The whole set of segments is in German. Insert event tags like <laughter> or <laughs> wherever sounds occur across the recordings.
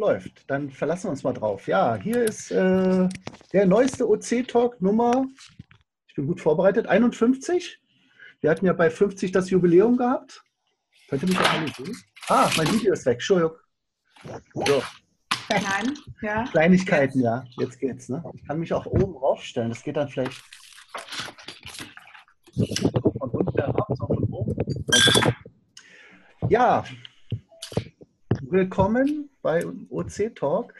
läuft. Dann verlassen wir uns mal drauf. Ja, hier ist äh, der neueste OC-Talk Nummer, ich bin gut vorbereitet, 51. Wir hatten ja bei 50 das Jubiläum gehabt. Könnt ihr mich auch alle sehen? Ah, mein Video ist weg. Entschuldigung. So. Nein, ja. Kleinigkeiten, ja. Jetzt geht's. Ne? Ich kann mich auch oben raufstellen. Das geht dann vielleicht von unten herab, von oben. Ja, willkommen bei OC Talk.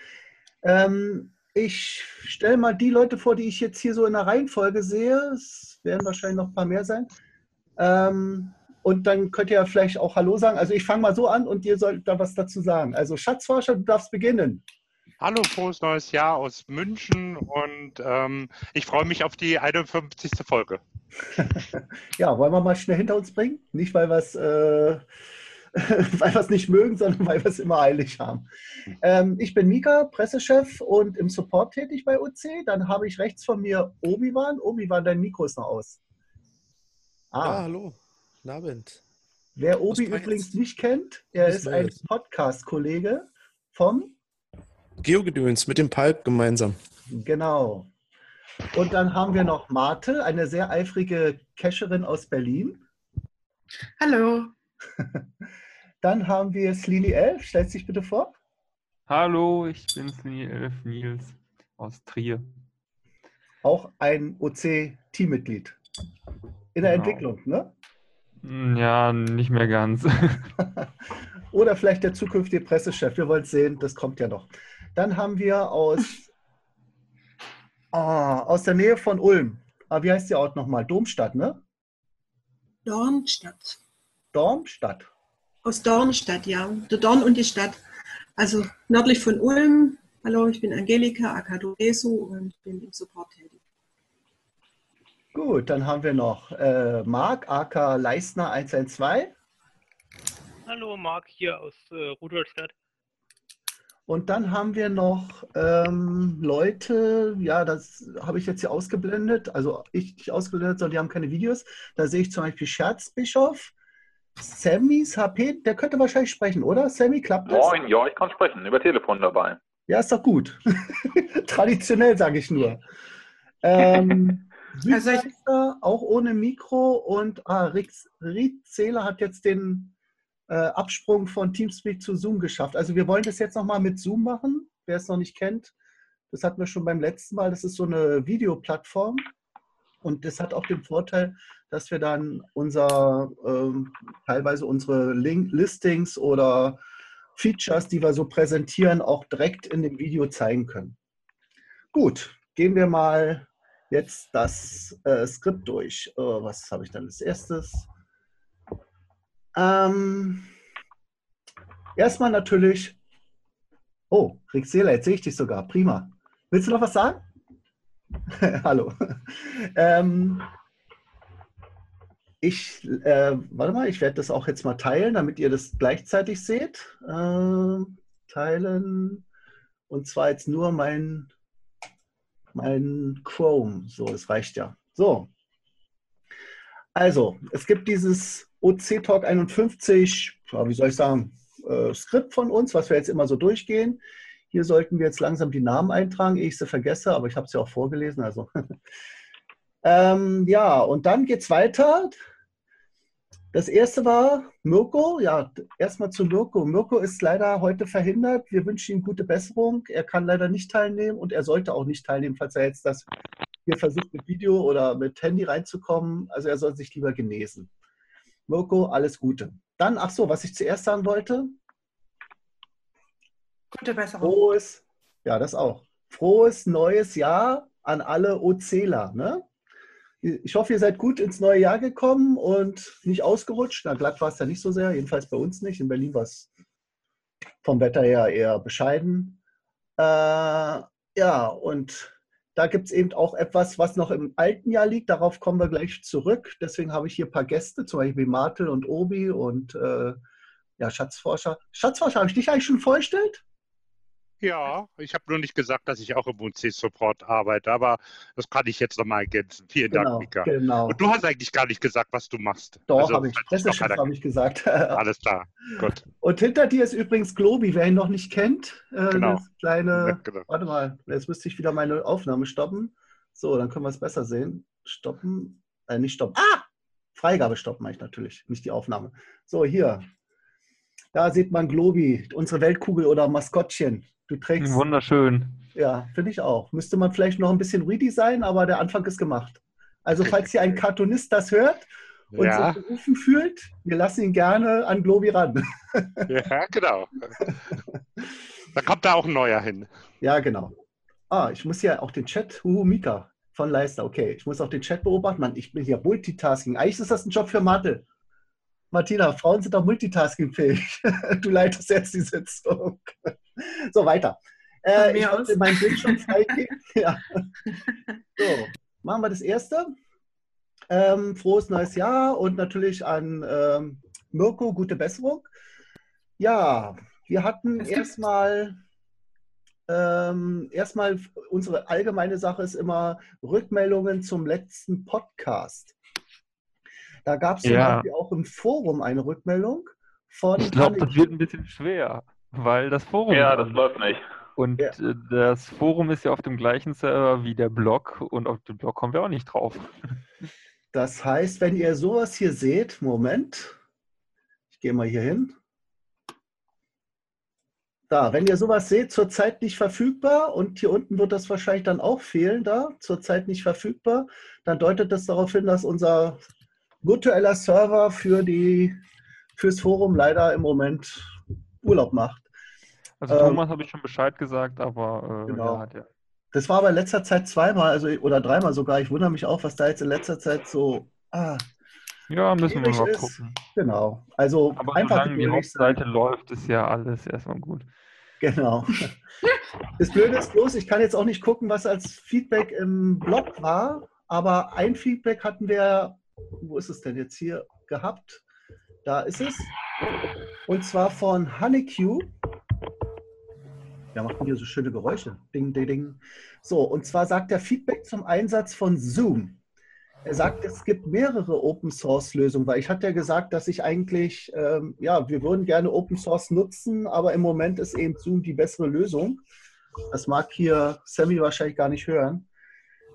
Ähm, ich stelle mal die Leute vor, die ich jetzt hier so in der Reihenfolge sehe. Es werden wahrscheinlich noch ein paar mehr sein. Ähm, und dann könnt ihr ja vielleicht auch Hallo sagen. Also ich fange mal so an und ihr sollt da was dazu sagen. Also Schatzforscher, du darfst beginnen. Hallo, frohes neues Jahr aus München und ähm, ich freue mich auf die 51. Folge. <laughs> ja, wollen wir mal schnell hinter uns bringen? Nicht, weil wir es äh, <laughs> weil wir es nicht mögen, sondern weil wir es immer eilig haben. Ähm, ich bin Mika, Pressechef und im Support tätig bei OC. Dann habe ich rechts von mir Obi-Wan. Obi-Wan, dein Mikro ist noch aus. Ah. Ja, hallo. Guten Abend. Wer Obi übrigens nicht kennt, er ist ein Podcast-Kollege vom Geogedöns mit dem Palp gemeinsam. Genau. Und dann haben wir noch Marte, eine sehr eifrige Cacherin aus Berlin. Hallo. <laughs> Dann haben wir Slini 11. Stellt sich bitte vor. Hallo, ich bin Slini 11 Nils aus Trier. Auch ein OC-Teammitglied. In der genau. Entwicklung, ne? Hm, ja, nicht mehr ganz. <laughs> Oder vielleicht der zukünftige Pressechef. Wir wollen sehen, das kommt ja noch. Dann haben wir aus, <laughs> ah, aus der Nähe von Ulm. Ah, wie heißt der Ort nochmal? Domstadt, ne? Dornstadt. Dornstadt. Aus Dornstadt, ja. Der Dorn und die Stadt. Also nördlich von Ulm. Hallo, ich bin Angelika Akadoresu und bin im Support tätig. Gut, dann haben wir noch äh, Marc AK Leistner 112. Hallo, Marc hier aus äh, Rudolstadt. Und dann haben wir noch ähm, Leute, ja, das habe ich jetzt hier ausgeblendet, also ich nicht ausgeblendet, sondern die haben keine Videos. Da sehe ich zum Beispiel Scherzbischof, Sammys HP, der könnte wahrscheinlich sprechen, oder? Sammy, klappt das? Moin, ja, ich kann sprechen, über Telefon dabei. Ja, ist doch gut. <laughs> Traditionell sage ich nur. Ähm, <laughs> also ich, auch ohne Mikro und ah, Rick, Ried Zähler hat jetzt den äh, Absprung von Teamspeak zu Zoom geschafft. Also wir wollen das jetzt nochmal mit Zoom machen, wer es noch nicht kennt. Das hatten wir schon beim letzten Mal. Das ist so eine Videoplattform und das hat auch den Vorteil, dass wir dann unser, ähm, teilweise unsere Link Listings oder Features, die wir so präsentieren, auch direkt in dem Video zeigen können. Gut, gehen wir mal jetzt das äh, Skript durch. Oh, was habe ich dann als erstes? Ähm, erstmal natürlich. Oh, Rick Seeler, jetzt sehe ich dich sogar. Prima. Willst du noch was sagen? <laughs> Hallo. ähm, ich, äh, warte mal, ich werde das auch jetzt mal teilen, damit ihr das gleichzeitig seht. Äh, teilen. Und zwar jetzt nur mein, mein Chrome. So, das reicht ja. So. Also, es gibt dieses OC Talk 51, wie soll ich sagen, äh, Skript von uns, was wir jetzt immer so durchgehen. Hier sollten wir jetzt langsam die Namen eintragen, ehe ich sie vergesse, aber ich habe sie auch vorgelesen. Also. <laughs> ähm, ja, und dann geht es weiter. Das erste war Mirko. Ja, erstmal zu Mirko. Mirko ist leider heute verhindert. Wir wünschen ihm gute Besserung. Er kann leider nicht teilnehmen und er sollte auch nicht teilnehmen, falls er jetzt das hier versucht mit Video oder mit Handy reinzukommen. Also er soll sich lieber genesen. Mirko, alles Gute. Dann, ach so, was ich zuerst sagen wollte. Gute Besserung. Frohes, ja, das auch. Frohes neues Jahr an alle OCler. Ne? Ich hoffe, ihr seid gut ins neue Jahr gekommen und nicht ausgerutscht. Na, glatt war es ja nicht so sehr, jedenfalls bei uns nicht. In Berlin war es vom Wetter her eher bescheiden. Äh, ja, und da gibt es eben auch etwas, was noch im alten Jahr liegt. Darauf kommen wir gleich zurück. Deswegen habe ich hier ein paar Gäste, zum Beispiel Martel und Obi und äh, ja, Schatzforscher. Schatzforscher, habe ich dich eigentlich schon vorgestellt? Ja, ich habe nur nicht gesagt, dass ich auch im UC-Support arbeite, aber das kann ich jetzt nochmal ergänzen. Vielen Genau, Dank, Mika. genau. Und du hast eigentlich gar nicht gesagt, was du machst. Doch, Also, habe ich. Presseschiff keiner- habe ich gesagt. Alles klar, gut. Und hinter dir ist übrigens Globi, wer ihn noch nicht kennt. Äh, Genau. Das kleine, Genau. warte mal, jetzt müsste ich wieder meine Aufnahme stoppen. So, dann können wir es besser sehen. Stoppen, äh, nicht stoppen. Ah! Freigabe stoppen meine ich natürlich, nicht die Aufnahme. So, hier. Da sieht man Globi, unsere Weltkugel oder Maskottchen. Du trägst, Wunderschön. ja, finde ich auch. Müsste man vielleicht noch ein bisschen redesignen, aber der Anfang ist gemacht. Also, falls hier ein Cartoonist das hört und Ja, sich berufen fühlt, wir lassen ihn gerne an Globi ran. ja, genau. Da kommt da auch ein neuer hin. Ja, genau. Ah, ich muss ja auch den Chat, Huhu Mika von Leister, okay. Ich muss auch den Chat beobachten. Mann, ich bin hier Multitasking. Eigentlich ist das ein Job für Mathe. Martina, Frauen sind doch multitaskingfähig. <laughs> Du leitest jetzt die Sitzung. <laughs> So, weiter. Äh, ich wollte meinen Bildschirm freigeben. <laughs> ja. So, machen wir das erste. Ähm, frohes neues Jahr und natürlich an ähm, Mirko gute Besserung. Ja, wir hatten erstmal ähm, erstmal unsere allgemeine Sache ist immer Rückmeldungen zum letzten Podcast. Da gab es Ja. Auch im Forum eine Rückmeldung von Ich glaube, das wird ein bisschen schwer, weil das Forum. Ja, das läuft nicht. Und Ja. äh, das Forum ist ja auf dem gleichen Server wie der Blog und auf den Blog kommen wir auch nicht drauf. Das heißt, wenn ihr sowas hier seht, Moment, ich gehe mal hier hin. Da, wenn ihr sowas seht, zurzeit nicht verfügbar und hier unten wird das wahrscheinlich dann auch fehlen, da, zurzeit nicht verfügbar, dann deutet das darauf hin, dass unser virtueller Server für die, fürs Forum leider im Moment Urlaub macht. Also Ähm, Thomas habe ich schon Bescheid gesagt, aber äh, Genau. ja, hat ja. Das war aber in letzter Zeit zweimal, also oder dreimal sogar. Ich wundere mich auch, was da jetzt in letzter Zeit so. Ah, ja, müssen wir mal ist- gucken. genau. Also Aber einfach solange die. Hauptseite läuft, ist ja alles erstmal gut. Genau. <laughs> Das Blöde ist bloß, ich kann jetzt auch nicht gucken, was als Feedback im Blog war, aber ein Feedback hatten wir, wo ist es denn jetzt hier gehabt? Da ist es. Und zwar von Honeycue. Ja, macht hier so schöne Geräusche. Ding, ding, ding. So, und zwar sagt er Feedback zum Einsatz von Zoom. Er sagt, es gibt mehrere Open Source Lösungen, weil ich hatte ja gesagt, dass ich eigentlich, ähm, ja, wir würden gerne Open Source nutzen, aber im Moment ist eben Zoom die bessere Lösung. Das mag hier Sammy wahrscheinlich gar nicht hören.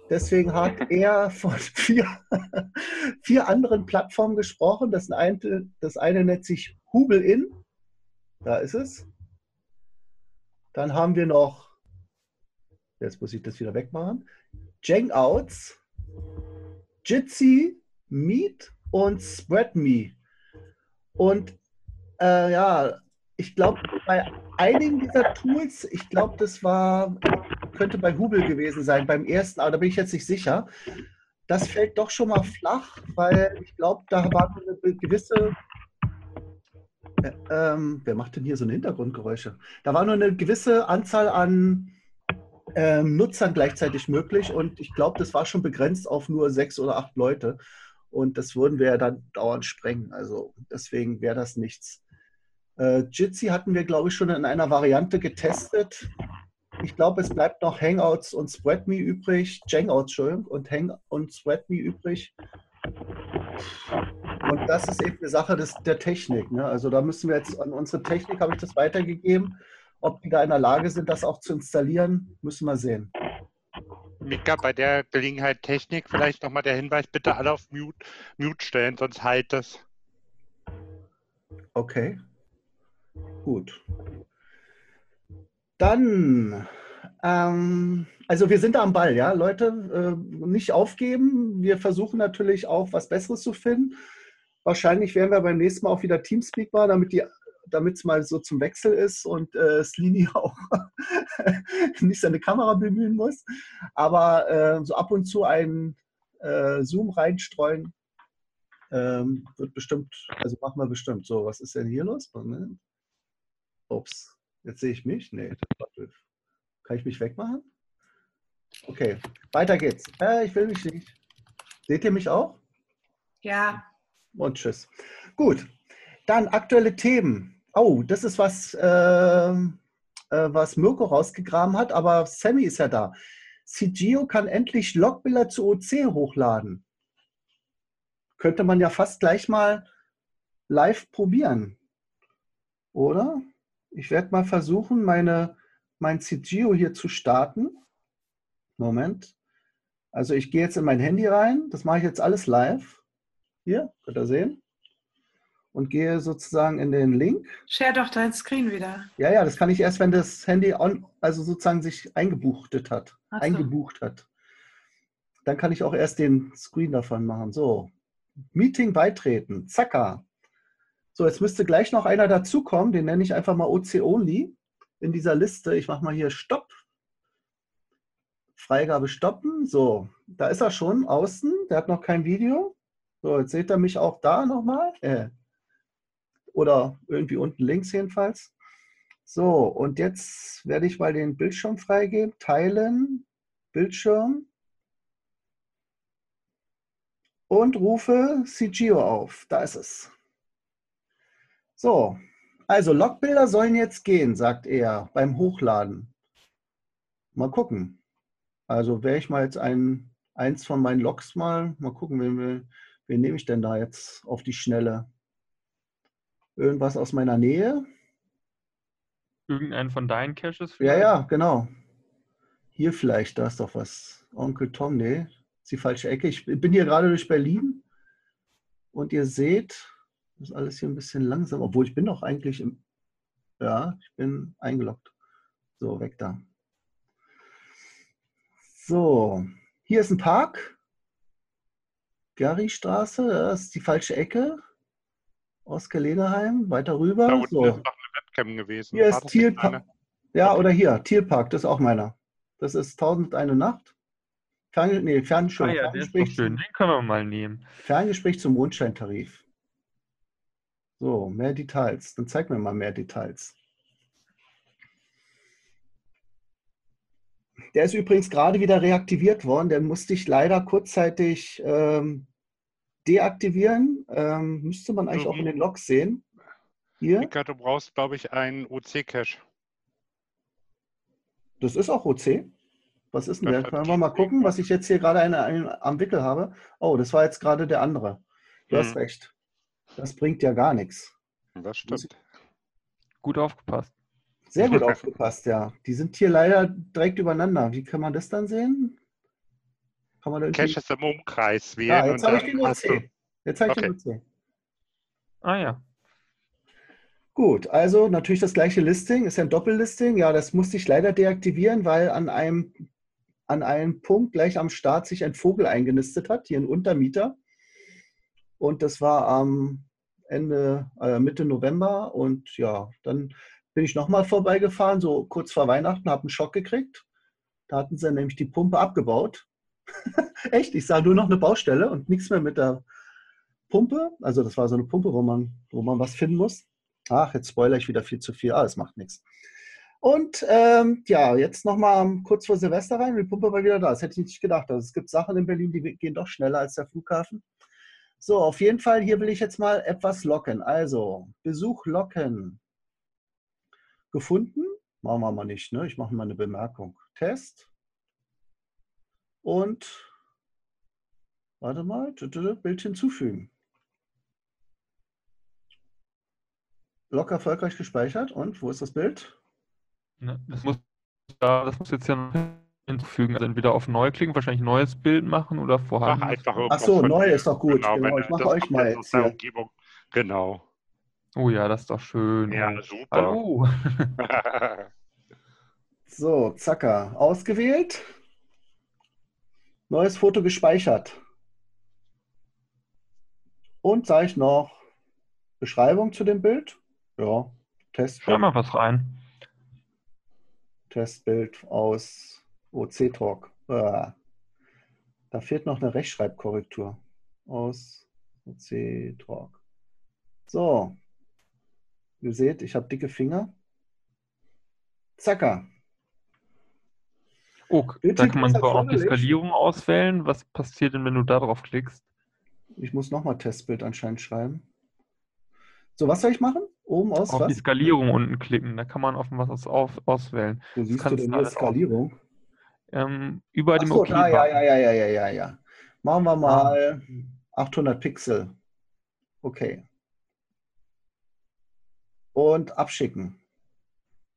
Deswegen hat <laughs> er von vier, vier anderen Plattformen gesprochen. Das eine, das eine nennt sich Hubelin. Da ist es. Dann haben wir noch, jetzt muss ich das wieder wegmachen, Jangouts, Jitsi, Meet und SpreadMe. Und äh, ja, ich glaube, bei einigen dieser Tools, ich glaube, das war, könnte bei Hubel gewesen sein, beim ersten, aber da bin ich jetzt nicht sicher. Das fällt doch schon mal flach, weil ich glaube, da war eine gewisse. Äh, ähm, wer macht denn hier so eine Hintergrundgeräusche? Da war nur eine gewisse Anzahl an ähm, Nutzern gleichzeitig möglich und ich glaube, das war schon begrenzt auf nur sechs oder acht Leute. Und das würden wir ja dann dauernd sprengen. Also deswegen wäre das nichts. Äh, Jitsi hatten wir, glaube ich, schon in einer Variante getestet. Ich glaube, es bleibt noch Hangouts und SpreadMe übrig, Jangouts, Entschuldigung, und Hang und SpreadMe übrig. Und das ist eben eine Sache des, der Technik. Ne? Also da müssen wir jetzt an unsere Technik, habe ich das weitergegeben. Ob die da in der Lage sind, das auch zu installieren, müssen wir sehen. Mika, bei der Gelegenheit Technik vielleicht nochmal der Hinweis, bitte alle auf Mute, Mute stellen, sonst halt das. Okay. Gut. Dann, ähm, also wir sind da am Ball, ja, Leute, äh, nicht aufgeben. Wir versuchen natürlich auch was Besseres zu finden. Wahrscheinlich werden wir beim nächsten Mal auch wieder Teamspeak machen, damit die damit es mal so zum Wechsel ist und äh, Slini <laughs> auch nicht seine Kamera bemühen muss. Aber äh, so ab und zu ein äh, Zoom reinstreuen, ähm, wird bestimmt, also machen wir bestimmt. So, was ist denn hier los? Moment. Ups, jetzt sehe ich mich. Nee, warte. kann ich mich wegmachen? Okay, weiter geht's. Äh, ich will mich nicht. Seht ihr mich auch? Ja, Und tschüss. Gut, dann aktuelle Themen. Oh, das ist was, äh, äh, was Mirko rausgegraben hat, aber Sammy ist ja da. CGO kann endlich Logbilder zu OC hochladen. Könnte man ja fast gleich mal live probieren. Oder? Ich werde mal versuchen, meine, mein CGO hier zu starten. Moment. Also ich gehe jetzt in mein Handy rein. Das mache ich jetzt alles live. Hier, könnt ihr sehen. Und gehe sozusagen in den Link. Share doch dein Screen wieder. Ja, ja, das kann ich erst, wenn das Handy on, also sozusagen sich eingebuchtet hat. So. Eingebucht hat. Dann kann ich auch erst den Screen davon machen. So, Meeting beitreten. Zacka. So, jetzt müsste gleich noch einer dazukommen. Den nenne ich einfach mal OC Only in dieser Liste. Ich mache mal hier Stopp. Freigabe stoppen. So, da ist er schon außen. Der hat noch kein Video. So, jetzt seht ihr mich auch da nochmal. Äh, oder irgendwie unten links jedenfalls. So, und jetzt werde ich mal den Bildschirm freigeben. Teilen, Bildschirm. Und rufe CGO auf. Da ist es. So, also Logbilder sollen jetzt gehen, sagt er beim Hochladen. Mal gucken. Also wäre ich mal jetzt ein, eins von meinen Logs mal, mal gucken, wen, wen nehme ich denn da jetzt auf die Schnelle? Irgendwas aus meiner Nähe? Irgendeinen von deinen Caches? Vielleicht? Ja, ja, genau. Hier vielleicht, da ist doch was. Onkel Tom, nee, ist die falsche Ecke. Ich bin hier gerade durch Berlin und ihr seht, das ist alles hier ein bisschen langsam, obwohl ich bin doch eigentlich im, ja, ich bin eingeloggt. So, weg da. So, hier ist ein Park. Gary-Straße, das ist die falsche Ecke. Oskar Lederheim, weiter rüber. Da unten so. ist noch eine Webcam gewesen. Hier War ist Thielpark. nicht Ja, Okay. oder hier, Thielpark, das ist auch meiner. Das ist 1001 Nacht. Fern, nee, Fern, Ah ja, der ist doch Ferngespräch, schön. Den können wir mal nehmen. Ferngespräch zum Mondscheintarif. So, mehr Details. Dann zeig mir mal mehr Details. Der ist übrigens gerade wieder reaktiviert worden. Den musste ich leider kurzzeitig ähm, deaktivieren. Ähm, müsste man eigentlich auch in den Logs sehen. Hier, Mika, du brauchst, glaube ich, einen OC-Cache. das ist auch OC. Was ist denn Das der? Können wir mal gucken, was ich jetzt hier gerade eine, eine, am Wickel habe. Oh, das war jetzt gerade der andere. Du hast Mhm. recht. Das bringt ja gar nichts. Das stimmt. Gut aufgepasst. Sehr gut aufgepasst, ja. Die sind hier leider direkt übereinander. Wie kann man das dann sehen? Kann man da irgendwie... Caches im Umkreis wählen. Ja, jetzt habe ich den OC. Jetzt habe ich den Okay. OC. Ah ja. Gut, also natürlich das gleiche Listing, ist ja ein Doppellisting. Ja, das musste ich leider deaktivieren, weil an einem, an einem Punkt gleich am Start sich ein Vogel eingenistet hat, hier ein Untermieter. Und das war am Ende, äh, Mitte November. Und ja, dann bin ich nochmal vorbeigefahren, so kurz vor Weihnachten, habe einen Schock gekriegt. Da hatten sie nämlich die Pumpe abgebaut. <laughs> Echt, ich sah nur noch eine Baustelle und nichts mehr mit der Pumpe. Also das war so eine Pumpe, wo man, wo man was finden muss. Ach, jetzt spoilere ich wieder viel zu viel. Ah, es macht nichts. Und ähm, ja, jetzt nochmal kurz vor Silvester rein. Die Pumpe war wieder da. Das hätte ich nicht gedacht. Also es gibt Sachen in Berlin, die gehen doch schneller als der Flughafen. So, auf jeden Fall, hier will ich jetzt mal etwas locken. Also, Besuch locken. Gefunden? Machen wir mal nicht, ne? Ich mache mal eine Bemerkung. Test. Und, warte mal, Bild hinzufügen. Log erfolgreich gespeichert. Und wo ist das Bild? Ne, Das muss, das muss jetzt ja noch hinzufügen. Also entweder auf neu klicken, wahrscheinlich neues Bild machen oder Mach vorhanden. einfach Ach irgendwas so, neu ist doch gut. Genau, Genau, ich mache euch mal jetzt hier. Umgebung. Genau. Oh ja, das ist doch schön. Ja, super. Hallo. <laughs> So, Zacker. Ausgewählt. Neues Foto gespeichert. Und sage ich noch Beschreibung zu dem Bild. Ja, Testbild. Schreib mal was rein. Testbild aus OC Talk. Ah. Da fehlt noch eine Rechtschreibkorrektur aus OC Talk. So. Ihr seht, ich habe dicke Finger. Zacker. Oh, da kann man halt sogar auch die. Skalierung auswählen. Was passiert denn, wenn du da drauf klickst? Ich muss nochmal Testbild anscheinend schreiben. So, was soll ich machen? Oben aus auf was? die Skalierung unten klicken. Da kann man auf was auf, auswählen. Wo siehst du denn hier alles Skalierung? Ähm, über dem Achso, OK. ja, ja, ja, ja, ja, ja, ja. Machen wir mal 800 Pixel. Okay. Und abschicken.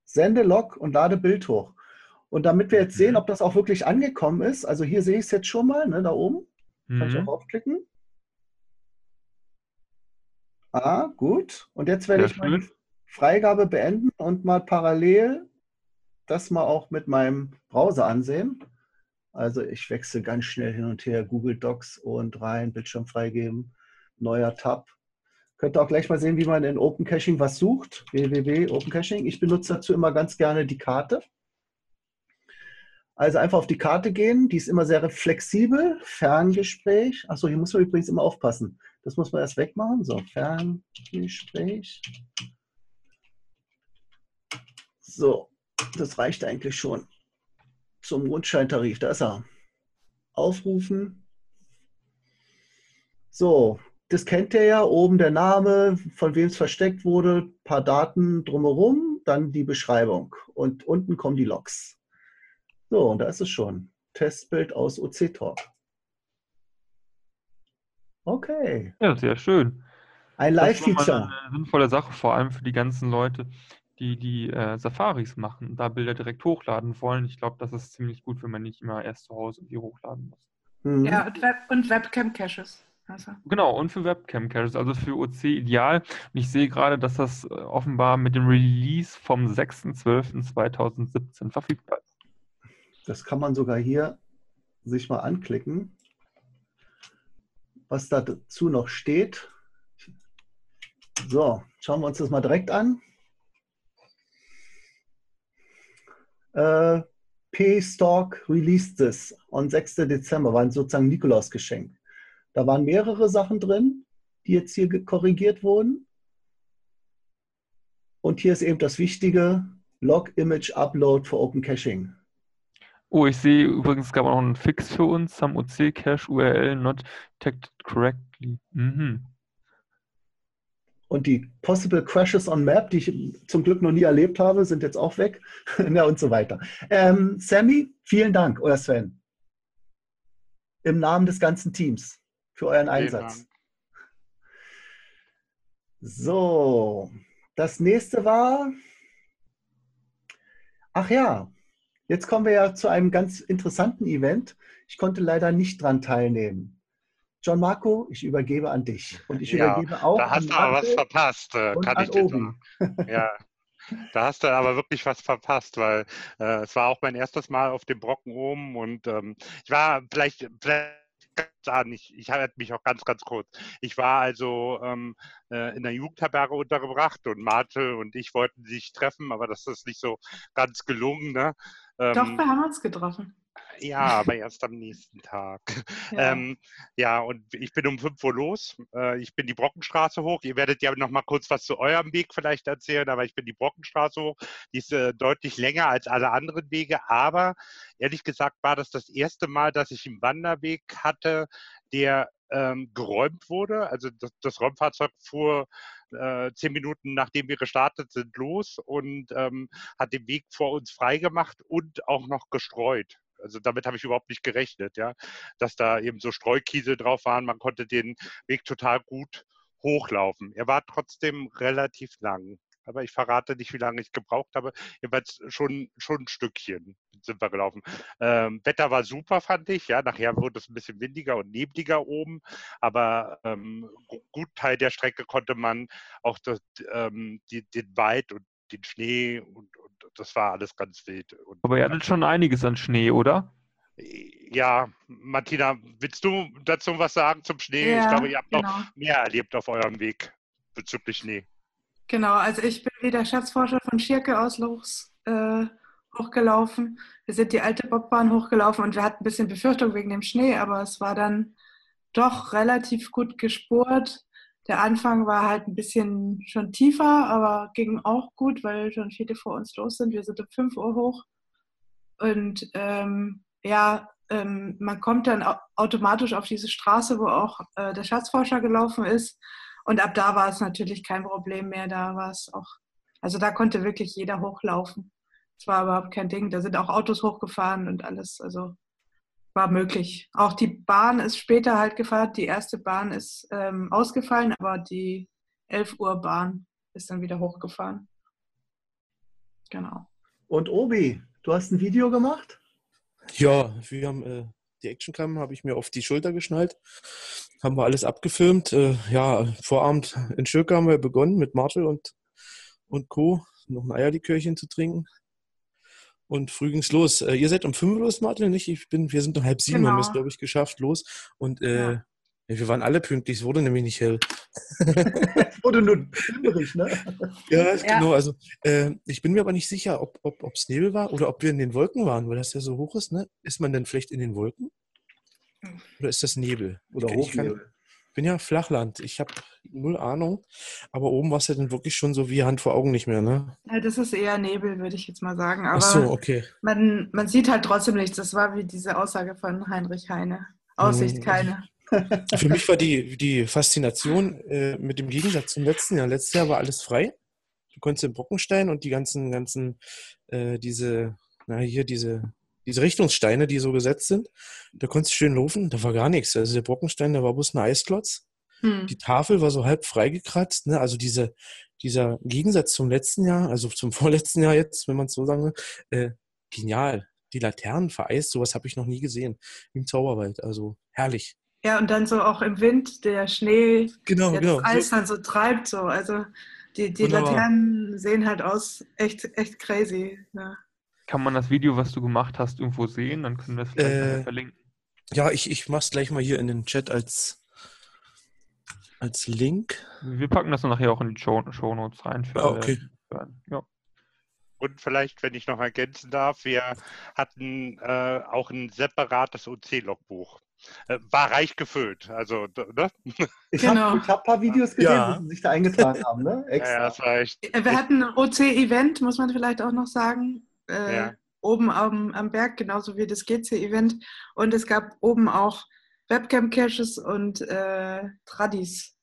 Sende Log und lade Bild hoch. Und damit wir jetzt sehen, ob das auch wirklich angekommen ist, also hier sehe ich es jetzt schon mal, ne, da oben. Kann ich Mhm. auch aufklicken. Ah, gut. Und jetzt werde Sehr ich meine schön. Freigabe beenden und mal parallel das mal auch mit meinem Browser ansehen. Also ich wechsle ganz schnell hin und her, Google Docs und rein, Bildschirm freigeben, neuer Tab. Könnt ihr auch gleich mal sehen, wie man in Open Caching was sucht. www Open Caching. Ich benutze dazu immer ganz gerne die Karte. Also einfach auf die Karte gehen, die ist immer sehr flexibel. Ferngespräch. Achso, hier muss man übrigens immer aufpassen. Das muss man erst wegmachen. So, Ferngespräch. So, das reicht eigentlich schon zum Grundscheintarif. Da ist er. Aufrufen. So, das kennt ihr ja. Oben der Name, von wem es versteckt wurde, paar Daten drumherum, dann die Beschreibung. Und unten kommen die Logs. So, und da ist es schon. Testbild aus OC Talk. Okay. Ja, sehr schön. Ein Live-Feature. eine sinnvolle Sache, vor allem für die ganzen Leute, die die äh, Safaris machen, da Bilder direkt hochladen wollen. Ich glaube, das ist ziemlich gut, wenn man nicht immer erst zu Hause die hochladen muss. Mhm. Ja, und, Web und Webcam-Caches. Also, Genau, und für Webcam-Caches, also für OC ideal. Und ich sehe gerade, dass das äh, offenbar mit dem Release vom 6.12.2017 verfügbar ist. Das kann man sogar hier sich mal anklicken, was da dazu noch steht. So, schauen wir uns das mal direkt an. Äh, P-Stock released this on 6. Dezember, war sozusagen Nikolaus-Geschenk. Da waren mehrere Sachen drin, die jetzt hier korrigiert wurden. Und hier ist eben das Wichtige, Log Image Upload for Open Caching. Oh, ich sehe übrigens, es gab auch einen Fix für uns, some OC Cache URL not detected correctly. Mhm. Und die Possible Crashes on Map, die ich zum Glück noch nie erlebt habe, sind jetzt auch weg. <laughs> ja, und so weiter. Ähm, Sammy, vielen Dank, euer Sven. Im Namen des ganzen Teams für euren Einsatz. So, das nächste war. Ach ja, jetzt kommen wir ja zu einem ganz interessanten Event. Ich konnte leider nicht dran teilnehmen. John Marco, ich übergebe an dich. Und ich Ja, übergebe auch Da an hast du aber was verpasst, äh, und kann an ich dir Obi. sagen. Ja, da hast du aber wirklich was verpasst, weil äh, es war auch mein erstes Mal auf dem Brocken oben und ähm, ich war vielleicht, vielleicht ganz an, ich, ich halte mich auch ganz, ganz kurz. Ich war also ähm, äh, in der Jugendherberge untergebracht und Marte und ich wollten sich treffen, aber das ist nicht so ganz gelungen. Ne? doch, Ähm, wir haben uns getroffen. Ja, <laughs> aber erst am nächsten Tag. <laughs> Ja. Ähm, ja, und ich bin um 5 Uhr los. Äh, ich bin die Brockenstraße hoch. Ihr werdet ja noch mal kurz was zu eurem Weg vielleicht erzählen, aber ich bin die Brockenstraße hoch. Die ist äh, deutlich länger als alle anderen Wege, aber ehrlich gesagt war das das erste Mal, dass ich einen Wanderweg hatte, der ähm, geräumt wurde. Also das, das Räumfahrzeug fuhr äh, zehn Minuten nachdem wir gestartet sind los und ähm, hat den Weg vor uns freigemacht und auch noch gestreut. Also damit habe ich überhaupt nicht gerechnet, ja, dass da eben so Streukiesel drauf waren. Man konnte den Weg total gut hochlaufen. Er war trotzdem relativ lang. Aber ich verrate nicht, wie lange ich gebraucht habe. Jedenfalls schon, schon ein Stückchen sind wir gelaufen. Ähm, Wetter war super, fand ich. Ja, nachher wurde es ein bisschen windiger und nebliger oben. Aber ähm, gu- gut Teil der Strecke konnte man auch das, ähm, die, den Wald und den Schnee und das war alles ganz wild. Und Aber ihr hattet schon einiges an Schnee, oder? ja, Martina, willst du dazu was sagen zum Schnee? ich Ja, glaube, ihr habt noch genau. mehr erlebt auf eurem Weg bezüglich Schnee. Genau, also ich bin wie der Schatzforscher von Schirke aus Lochs äh, hochgelaufen. Wir sind die alte Bobbahn hochgelaufen und wir hatten ein bisschen Befürchtung wegen dem Schnee, aber es war dann doch relativ gut gespurt. Der Anfang war halt ein bisschen schon tiefer, aber ging auch gut, weil schon viele vor uns los sind. Wir sind um 5 Uhr hoch. Und ähm, ja, ähm, man kommt dann au automatisch auf diese Straße, wo auch äh, der Schatzforscher gelaufen ist. Und ab da war es natürlich kein Problem mehr. Da war es auch, also da konnte wirklich jeder hochlaufen. Es war überhaupt kein Ding. Da sind auch Autos hochgefahren und alles. Also war möglich. Auch die Bahn ist später halt gefahren. Die erste Bahn ist ähm, ausgefallen, aber die 11 Uhr Bahn ist dann wieder hochgefahren. Genau. Und Obi, du hast ein Video gemacht? Ja, wir haben äh, die Actioncam habe ich mir auf die Schulter geschnallt, haben wir alles abgefilmt. Äh, ja, Vorabend in Schürke haben wir begonnen mit Martel und, und Co. noch ein Eierlikörchen zu trinken. Und früh ging's los. Äh, ihr seid um fünf los, Martin, nicht? Ich bin, wir sind um halb sieben, genau. haben wir es, glaube ich, geschafft, los. Und äh, ja. wir waren alle pünktlich, es wurde nämlich nicht hell. <laughs> es wurde nur schwimmerig, ne? Ja, ja, genau. Also äh, ich bin mir aber nicht sicher, ob es ob, Nebel war oder ob wir in den Wolken waren, weil das ja so hoch ist, ne? Ist man denn vielleicht in den Wolken? Oder ist das Nebel? Oder Hochnebel? Bin ja Flachland. Ich habe null Ahnung. Aber oben war es ja dann wirklich schon so wie Hand vor Augen nicht mehr, ne? Ja, das ist eher Nebel, würde ich jetzt mal sagen. Aber Ach so, okay. Man, man sieht halt trotzdem nichts. Das war wie diese Aussage von Heinrich Heine. Aussicht mhm. keine. Für mich <laughs> war die, die Faszination äh, mit dem Gegensatz zum letzten Jahr. Letztes Jahr war alles frei. Du konntest den Brockenstein und die ganzen, ganzen, äh, diese, na hier, diese diese Richtungssteine, die so gesetzt sind, da konntest du schön laufen, da war gar nichts. Also der Brockenstein, da war bloß ein Eisklotz. Hm. Die Tafel war so halb freigekratzt. Ne? Also diese, dieser Gegensatz zum letzten Jahr, also zum <laughs> vorletzten Jahr jetzt, wenn man es so sagen will, äh, genial. Die Laternen vereist, sowas habe ich noch nie gesehen. Im Zauberwald, also herrlich. Ja, und dann so auch im Wind, der Schnee, genau, der genau. das Eis dann so treibt. So. Also die, die Laternen sehen halt aus echt, echt crazy. Ja. Kann man das Video, was du gemacht hast, irgendwo sehen? Dann können wir es vielleicht äh, verlinken. Ja, ich, ich mache es gleich mal hier in den Chat als, als Link. Wir packen das nachher auch in die Show, Show Notes rein. Für ah, okay. Ja. Und vielleicht, wenn ich noch ergänzen darf, wir hatten äh, auch ein separates OC-Logbuch. Äh, war reich gefüllt. Also, ne? <laughs> Ich genau. habe hab ein paar Videos gesehen, ja. sie sich da eingetragen haben, ne? Extra. Ja, das war echt. Wir hatten ein OC-Event, muss man vielleicht auch noch sagen äh, ja. oben am, am Berg, genauso wie das GC-Event. Und es gab oben auch Webcam-Caches und äh, Tradis.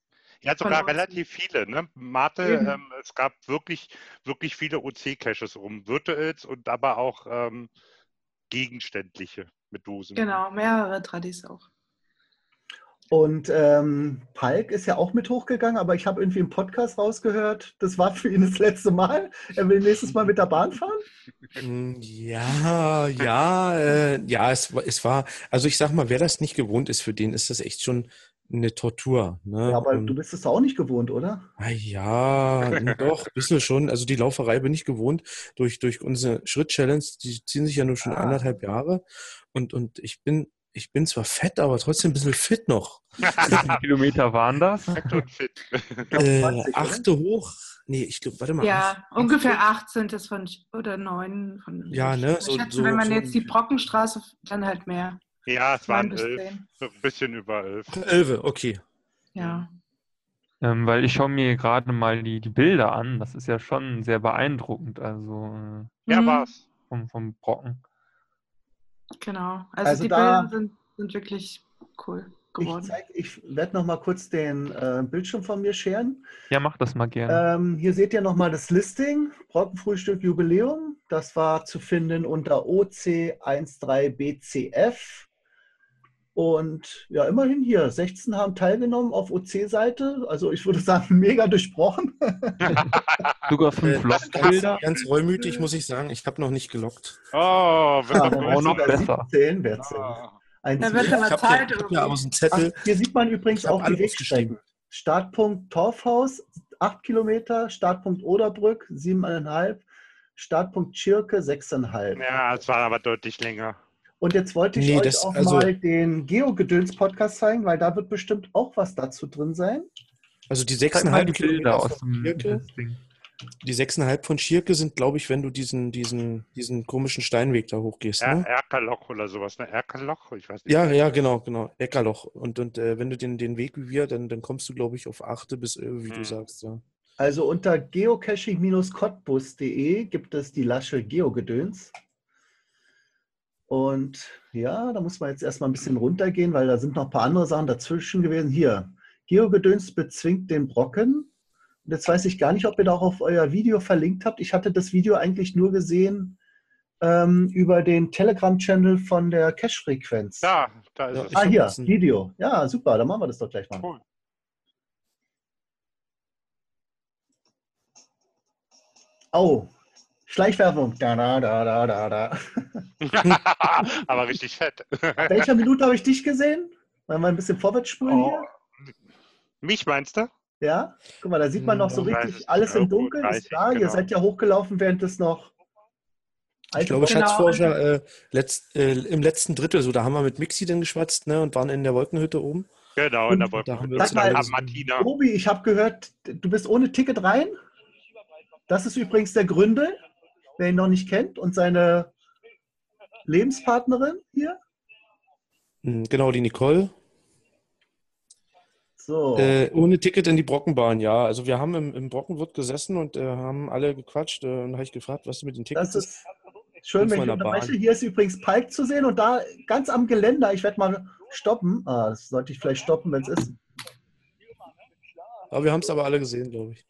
Ja, sogar relativ viele. Ne? Mate, ähm, es gab wirklich, wirklich viele OC-Caches rum. Virtuals und aber auch ähm, gegenständliche mit Dosen. Genau, mehrere Tradis auch. Und ähm, Palk ist ja auch mit hochgegangen, aber ich habe irgendwie im Podcast rausgehört, das war für ihn das letzte Mal. Er will nächstes Mal mit der Bahn fahren? Mm, ja, ja, äh, ja, es, es war, also ich sag mal, wer das nicht gewohnt ist, für den ist das echt schon eine Tortur. Ne? Ja, aber Und, du bist es auch nicht gewohnt, oder? Ah, ja, doch, ein bisschen schon. Also die Lauferei bin ich gewohnt durch, durch unsere Schritt-Challenge, die ziehen sich ja nur schon ah. anderthalb Jahre. Und, und ich bin ich bin zwar fett, aber trotzdem ein bisschen fit noch. Wie viele Kilometer waren das? <laughs> Fett und fit. äh, achte hoch. Nee, ich glaube, warte mal. Ja, ungefähr acht sind es von, oder neun von. Ja, ne? So, schätze, so, wenn man so jetzt die Brockenstraße, dann halt mehr. Ja, es waren elf. Ein bisschen über elf. Elf, okay. Ja. Ähm, weil ich schaue mir gerade mal die, die Bilder an. Das ist ja schon sehr beeindruckend. Also. Ja, mhm. war's. Vom, vom Brocken. Genau. Also, also die Bilder sind, sind, wirklich cool geworden. Ich, ich werde noch mal kurz den äh, Bildschirm von mir scheren. Ja, mach das mal gerne. Ähm, hier seht ihr noch mal das Listing. Brockenfrühstück Jubiläum. Das war zu finden unter OC13BCF. Und ja, immerhin hier, 16 haben teilgenommen auf OC-Seite. Also ich würde <laughs> sagen, mega durchbrochen. <laughs> Sogar fünf äh, Logbilder. Ganz reumütig muss ich sagen, ich habe noch nicht gelockt. Oh, wird ja, auch noch besser. 17, wer oh. Ein da wird aber Zeit. Ja, ja aus dem Zettel. Ach, hier sieht man übrigens auch die Wegstrecken. Startpunkt Torfhaus, 8 Kilometer. Startpunkt Oderbrück, 7,5. Startpunkt Schirke, 6,5. Ja, es war aber deutlich länger. Und jetzt wollte ich nee, euch das, auch also, mal den Geo-Gedöns-Podcast zeigen, weil da wird bestimmt auch was dazu drin sein. Also die 6,5 Kilometer aus dem Schirke, die 6,5 von Schirke sind, glaube ich, wenn du diesen, diesen, diesen komischen Steinweg da hochgehst. Er, ne? Erkerloch oder sowas, ne? Erkerloch? Ich weiß nicht. Ja, ja, genau, genau. Erkerloch. Und, und äh, wenn du den, den Weg wie wir, dann, dann kommst du, glaube ich, auf 8 bis 11, wie hm. du sagst, ja. Also unter geocaching-cottbus.de gibt es die Lasche Geogedöns. Und ja, da muss man jetzt erstmal ein bisschen runtergehen, weil da sind noch ein paar andere Sachen dazwischen gewesen. Hier, Geogedöns bezwingt den Brocken. Und jetzt weiß ich gar nicht, ob ihr da auch auf euer Video verlinkt habt. Ich hatte das Video eigentlich nur gesehen ähm, über den Telegram-Channel von der Cache-Frequenz. Da, da ist Ja, es. Ah, hier, hab's. Video. Ja, super, dann machen wir das doch gleich mal. Cool. Oh, Schleichwerbung. Da, da, da, da, da, da. <laughs> Aber richtig fett. Ab <laughs> welcher Minute habe ich dich gesehen? Wollen wir ein bisschen vorwärts spulen Oh. hier? Mich meinst du? Ja? Guck mal, da sieht man noch so Hm, weiß richtig ich alles im Dunkeln. 30, Ist klar, ihr genau. seid ja hochgelaufen, während es noch. Ich glaube, Genau. Schatzforscher äh, letzt, äh, im letzten Drittel, so da haben wir mit Mixi dann geschwatzt ne, und waren in der Wolkenhütte oben. Genau, in der Und Wolke. da haben wir Sag. Martina. Obi, ich habe gehört, du bist ohne Ticket rein. Das ist übrigens der Gründel, wer ihn noch nicht kennt, und seine Lebenspartnerin hier. Hm, Genau, die Nicole. So. Äh, ohne Ticket in die Brockenbahn, ja. Also wir haben im, im Brockenwirt gesessen und äh, haben alle gequatscht äh, und da habe ich gefragt, was mit den Tickets Das ist schön, wenn ich meiner Bahn. unterbreche. Hier ist übrigens Pike zu sehen und da ganz am Geländer, ich werde mal stoppen. Ah, das sollte ich vielleicht stoppen, wenn es ist. Aber wir haben es aber alle gesehen, glaube ich.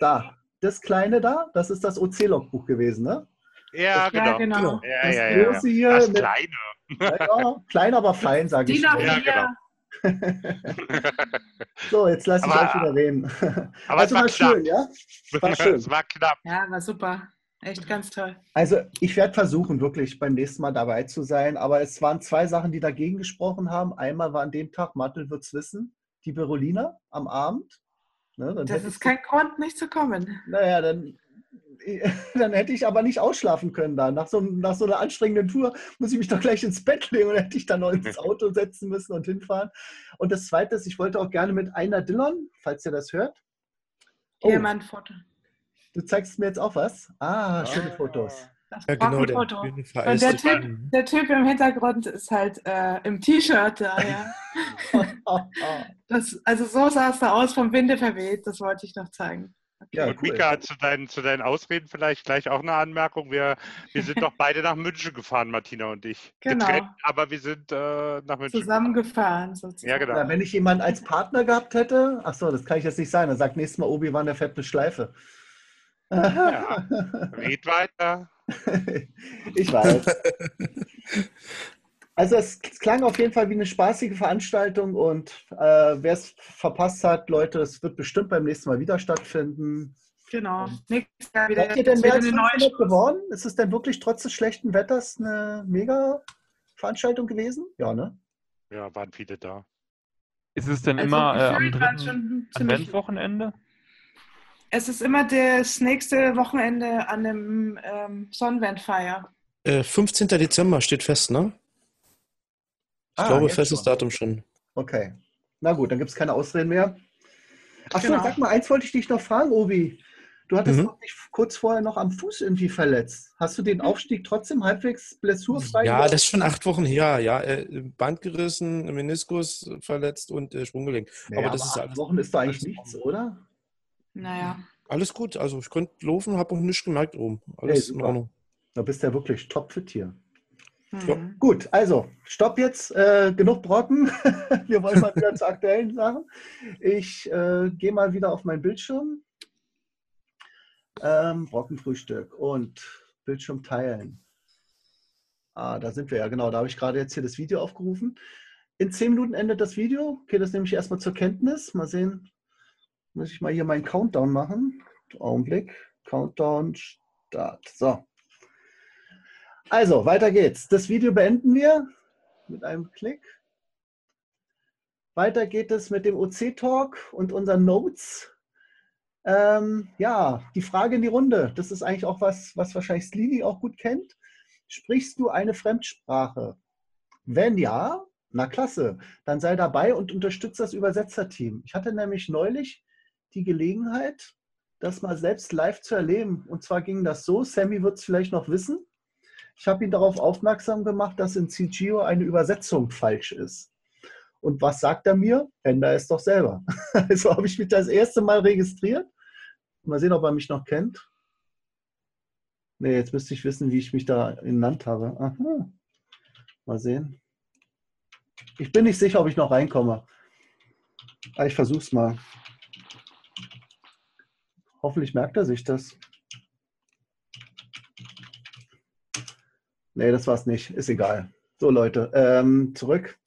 Da, das kleine da, das ist das OC-Logbuch gewesen, ne? Ja, Ja, genau. genau. Ja, Das ja, ja. große hier Das mit- Kleine. Ja, klein, aber fein, sage ich. Nur. Ja, A4. genau. <laughs> So, jetzt lasse ich Aber- euch wieder reden. Aber also es war war schön, knapp. ja? War schön. Es war knapp. Ja, war super. Echt ganz toll. Also ich werde versuchen, wirklich beim nächsten Mal dabei zu sein, aber es waren zwei Sachen, die dagegen gesprochen haben. Einmal war an dem Tag, Mattel wird es wissen, die Berolina am Abend. Ne, dann Das ist kein Grund, nicht zu kommen. Naja, dann, <laughs> dann hätte ich aber nicht ausschlafen können da. Nach so, nach so einer anstrengenden Tour muss ich mich doch gleich ins Bett legen und hätte ich dann noch ins <laughs> Auto setzen müssen und hinfahren. Und das Zweite ist, ich wollte auch gerne mit einer Dillon, falls ihr das hört. Oh, Hier mal ein Foto. du zeigst mir jetzt auch was? Ah, schöne Fotos. Das Ja, genau, der Foto. vereiste der typ, der typ im Hintergrund ist halt äh, im T-Shirt da, ja. <laughs> Das, also so sah es da aus, vom Winde verweht. Das wollte ich noch zeigen. Ja, Und cool. Mika, zu deinen, zu deinen Ausreden vielleicht gleich auch eine Anmerkung. Wir, wir sind doch beide nach München gefahren, Martina und ich. Genau. Getrennt, aber wir sind äh, nach München. Zusammengefahren sozusagen. Ja, genau. Ja, wenn ich jemanden als Partner gehabt hätte, ach so, das kann ich jetzt nicht sein. Dann sagt nächstes Mal Obi-Wan, der fährt eine Schleife. Ja. <laughs> Red weiter. ich weiß. <laughs> Also es klang auf jeden Fall wie eine spaßige Veranstaltung und äh, wer es verpasst hat, Leute, es wird bestimmt beim nächsten Mal wieder stattfinden. Genau. Nächstes Jahr wieder, Seid ihr denn mehr wieder als eine neue 500 geworden? Ist es denn wirklich trotz des schlechten Wetters eine mega Veranstaltung gewesen? Ja, ne? Ja, waren viele da. Ist es denn Also immer äh, am dritten Adventswochenende? Es ist immer das nächste Wochenende an dem ähm, Sonnenwendfeier. Äh, 15. Dezember steht fest, ne? Ich Ah, glaube, festes schon. Datum schon. Okay. Na gut, dann gibt es keine Ausreden mehr. Achso, Genau. sag mal, eins wollte ich dich noch fragen, Obi. Du hattest Mhm. dich kurz vorher noch am Fuß irgendwie verletzt. Hast du den Aufstieg trotzdem halbwegs blessurfrei Ja, gemacht? das ist schon acht Wochen her. Ja, äh, Band gerissen, Meniskus verletzt und äh, Sprunggelenk. Naja, aber das aber ist acht alles, Wochen ist doch eigentlich nichts, oder? Naja. alles gut. Also ich konnte laufen, habe auch nichts gemerkt oben. Alles Hey, in. Ordnung. Da bist du ja wirklich topfit hier. Mhm. Gut, also, stopp jetzt. Äh, genug Brocken. <laughs> Wir wollen mal wieder zu aktuellen Sachen. Ich äh, gehe mal wieder auf meinen Bildschirm. Ähm, Brockenfrühstück und Bildschirm teilen. Ah, da sind wir ja, genau. Da habe ich gerade jetzt hier das Video aufgerufen. In zehn Minuten endet das Video. Okay, das nehme ich erstmal zur Kenntnis. Mal sehen. Muss ich mal hier meinen Countdown machen. Augenblick. Countdown, Start. So. Also, weiter geht's. Das Video beenden wir mit einem Klick. Weiter geht es mit dem OC-Talk und unseren Notes. Ähm, ja, die Frage in die Runde. Das ist eigentlich auch was, was wahrscheinlich Slini auch gut kennt. Sprichst du eine Fremdsprache? Wenn ja, na klasse, dann sei dabei und unterstütze das Übersetzerteam. Ich hatte nämlich neulich die Gelegenheit, das mal selbst live zu erleben. Und zwar ging das so, Sammy wird es vielleicht noch wissen. Ich habe ihn darauf aufmerksam gemacht, dass in CGO eine Übersetzung falsch ist. Und was sagt er mir? Änder es doch selber. <laughs> Also habe ich mich das erste Mal registriert. Mal sehen, ob er mich noch kennt. Nee, jetzt müsste ich wissen, wie ich mich da genannt habe. Aha. Mal sehen. Ich bin nicht sicher, ob ich noch reinkomme. Ah, ich versuch's mal. Hoffentlich merkt er sich das. Nee, das war's nicht. Ist egal. So, Leute, ähm, zurück.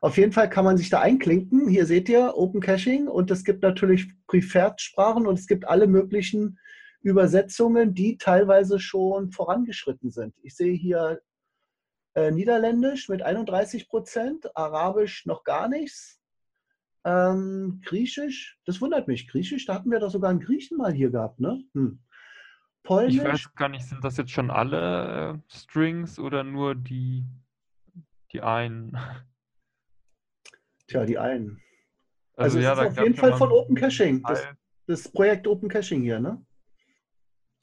Auf jeden Fall kann man sich da einklinken. Hier seht ihr Open Caching und es gibt natürlich Preferred-Sprachen und es gibt alle möglichen Übersetzungen, die teilweise schon vorangeschritten sind. Ich sehe hier äh, Niederländisch mit 31 Prozent, Arabisch noch gar nichts, ähm, Griechisch, das wundert mich. Griechisch, da hatten wir doch sogar einen Griechen mal hier gehabt, ne? Hm. Polnisch. Ich weiß gar nicht, sind das jetzt schon alle äh, Strings oder nur die, die einen? Tja, die einen. Also, also ja, ist auf jeden Fall von Open Caching. Das, das Projekt Open Caching hier, ne?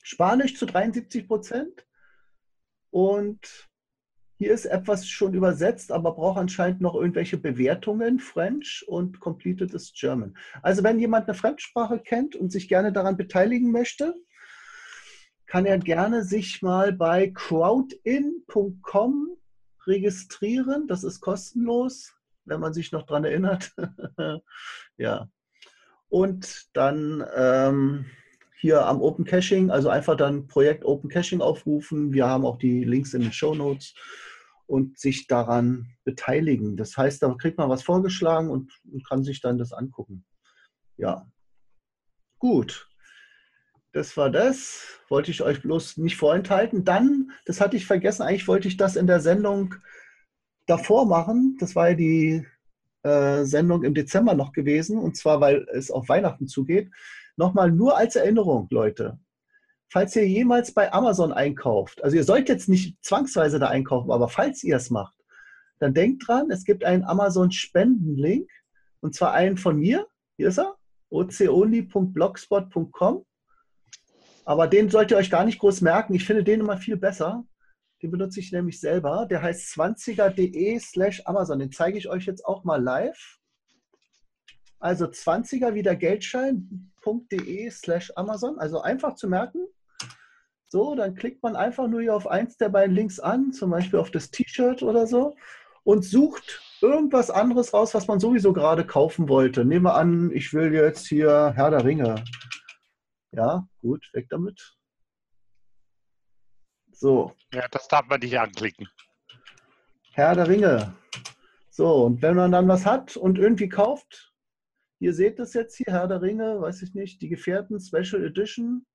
Spanisch zu 73 Prozent. Und hier ist etwas schon übersetzt, aber braucht anscheinend noch irgendwelche Bewertungen, French und Completed is German. Also wenn jemand eine Fremdsprache kennt und sich gerne daran beteiligen möchte, kann er gerne sich mal bei crowdin.com registrieren. Das ist kostenlos, wenn man sich noch daran erinnert. <laughs> ja. Und dann ähm, hier am Open Caching, also einfach dann Projekt Open Caching aufrufen. Wir haben auch die Links in den Show Notes und sich daran beteiligen. Das heißt, da kriegt man was vorgeschlagen und, kann sich dann das angucken. Ja, gut. Das war das. Wollte ich euch bloß nicht vorenthalten. Dann, das hatte ich vergessen, eigentlich wollte ich das in der Sendung davor machen. Das war ja die äh, Sendung im Dezember noch gewesen. Und zwar, weil es auf Weihnachten zugeht. Nochmal nur als Erinnerung, Leute falls ihr jemals bei Amazon einkauft, also ihr sollt jetzt nicht zwangsweise da einkaufen, aber falls ihr es macht, dann denkt dran, es gibt einen Amazon-Spendenlink und zwar einen von mir. Hier ist er, oconly.blogspot.com. Aber den sollt ihr euch gar nicht groß merken. Ich finde den immer viel besser. Den benutze ich nämlich selber. Der heißt 20er.de slash Amazon. Den zeige ich euch jetzt auch mal live. Also 20er wieder Geldschein.de slash Amazon. Also einfach zu merken. So, dann klickt man einfach nur hier auf eins der beiden Links an, zum Beispiel auf das T-Shirt oder so, und sucht irgendwas anderes raus, was man sowieso gerade kaufen wollte. Nehmen wir an, ich will jetzt hier Herr der Ringe. Ja, gut, weg damit. So. Ja, das darf man nicht anklicken. Herr der Ringe. So, und wenn man dann was hat und irgendwie kauft, ihr seht das jetzt hier, Herr der Ringe, weiß ich nicht, die Gefährten Special Edition,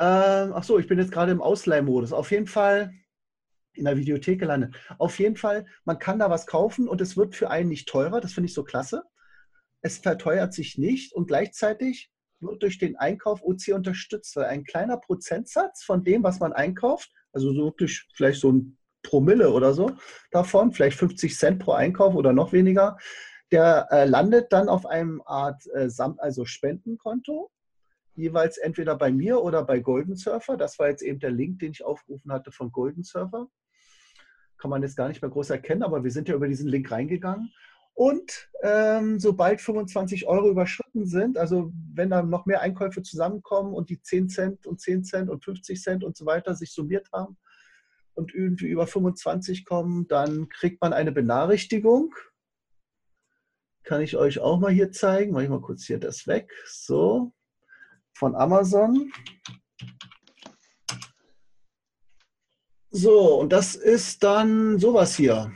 ähm, ach so, ich bin jetzt gerade im Ausleihmodus. Auf jeden Fall in der Videothek gelandet. Auf jeden Fall, man kann da was kaufen und es wird für einen nicht teurer. Das finde ich so klasse. Es verteuert sich nicht und gleichzeitig wird durch den Einkauf OC unterstützt, weil ein kleiner Prozentsatz von dem, was man einkauft, also so wirklich vielleicht so ein Promille oder so davon, vielleicht 50 Cent pro Einkauf oder noch weniger, der äh, landet dann auf einem Art äh, also Spendenkonto jeweils entweder bei mir oder bei Golden Surfer. Das war jetzt eben der Link, den ich aufgerufen hatte von Golden Surfer. Kann man jetzt gar nicht mehr groß erkennen, aber wir sind ja über diesen Link reingegangen. Und ähm, sobald 25 Euro überschritten sind, also wenn dann noch mehr Einkäufe zusammenkommen und die 10 Cent und 10 Cent und 50 Cent und so weiter sich summiert haben und irgendwie über 25 kommen, dann kriegt man eine Benachrichtigung. Kann ich euch auch mal hier zeigen. Mache ich mal kurz hier das weg. So von Amazon. So, und das ist dann sowas hier.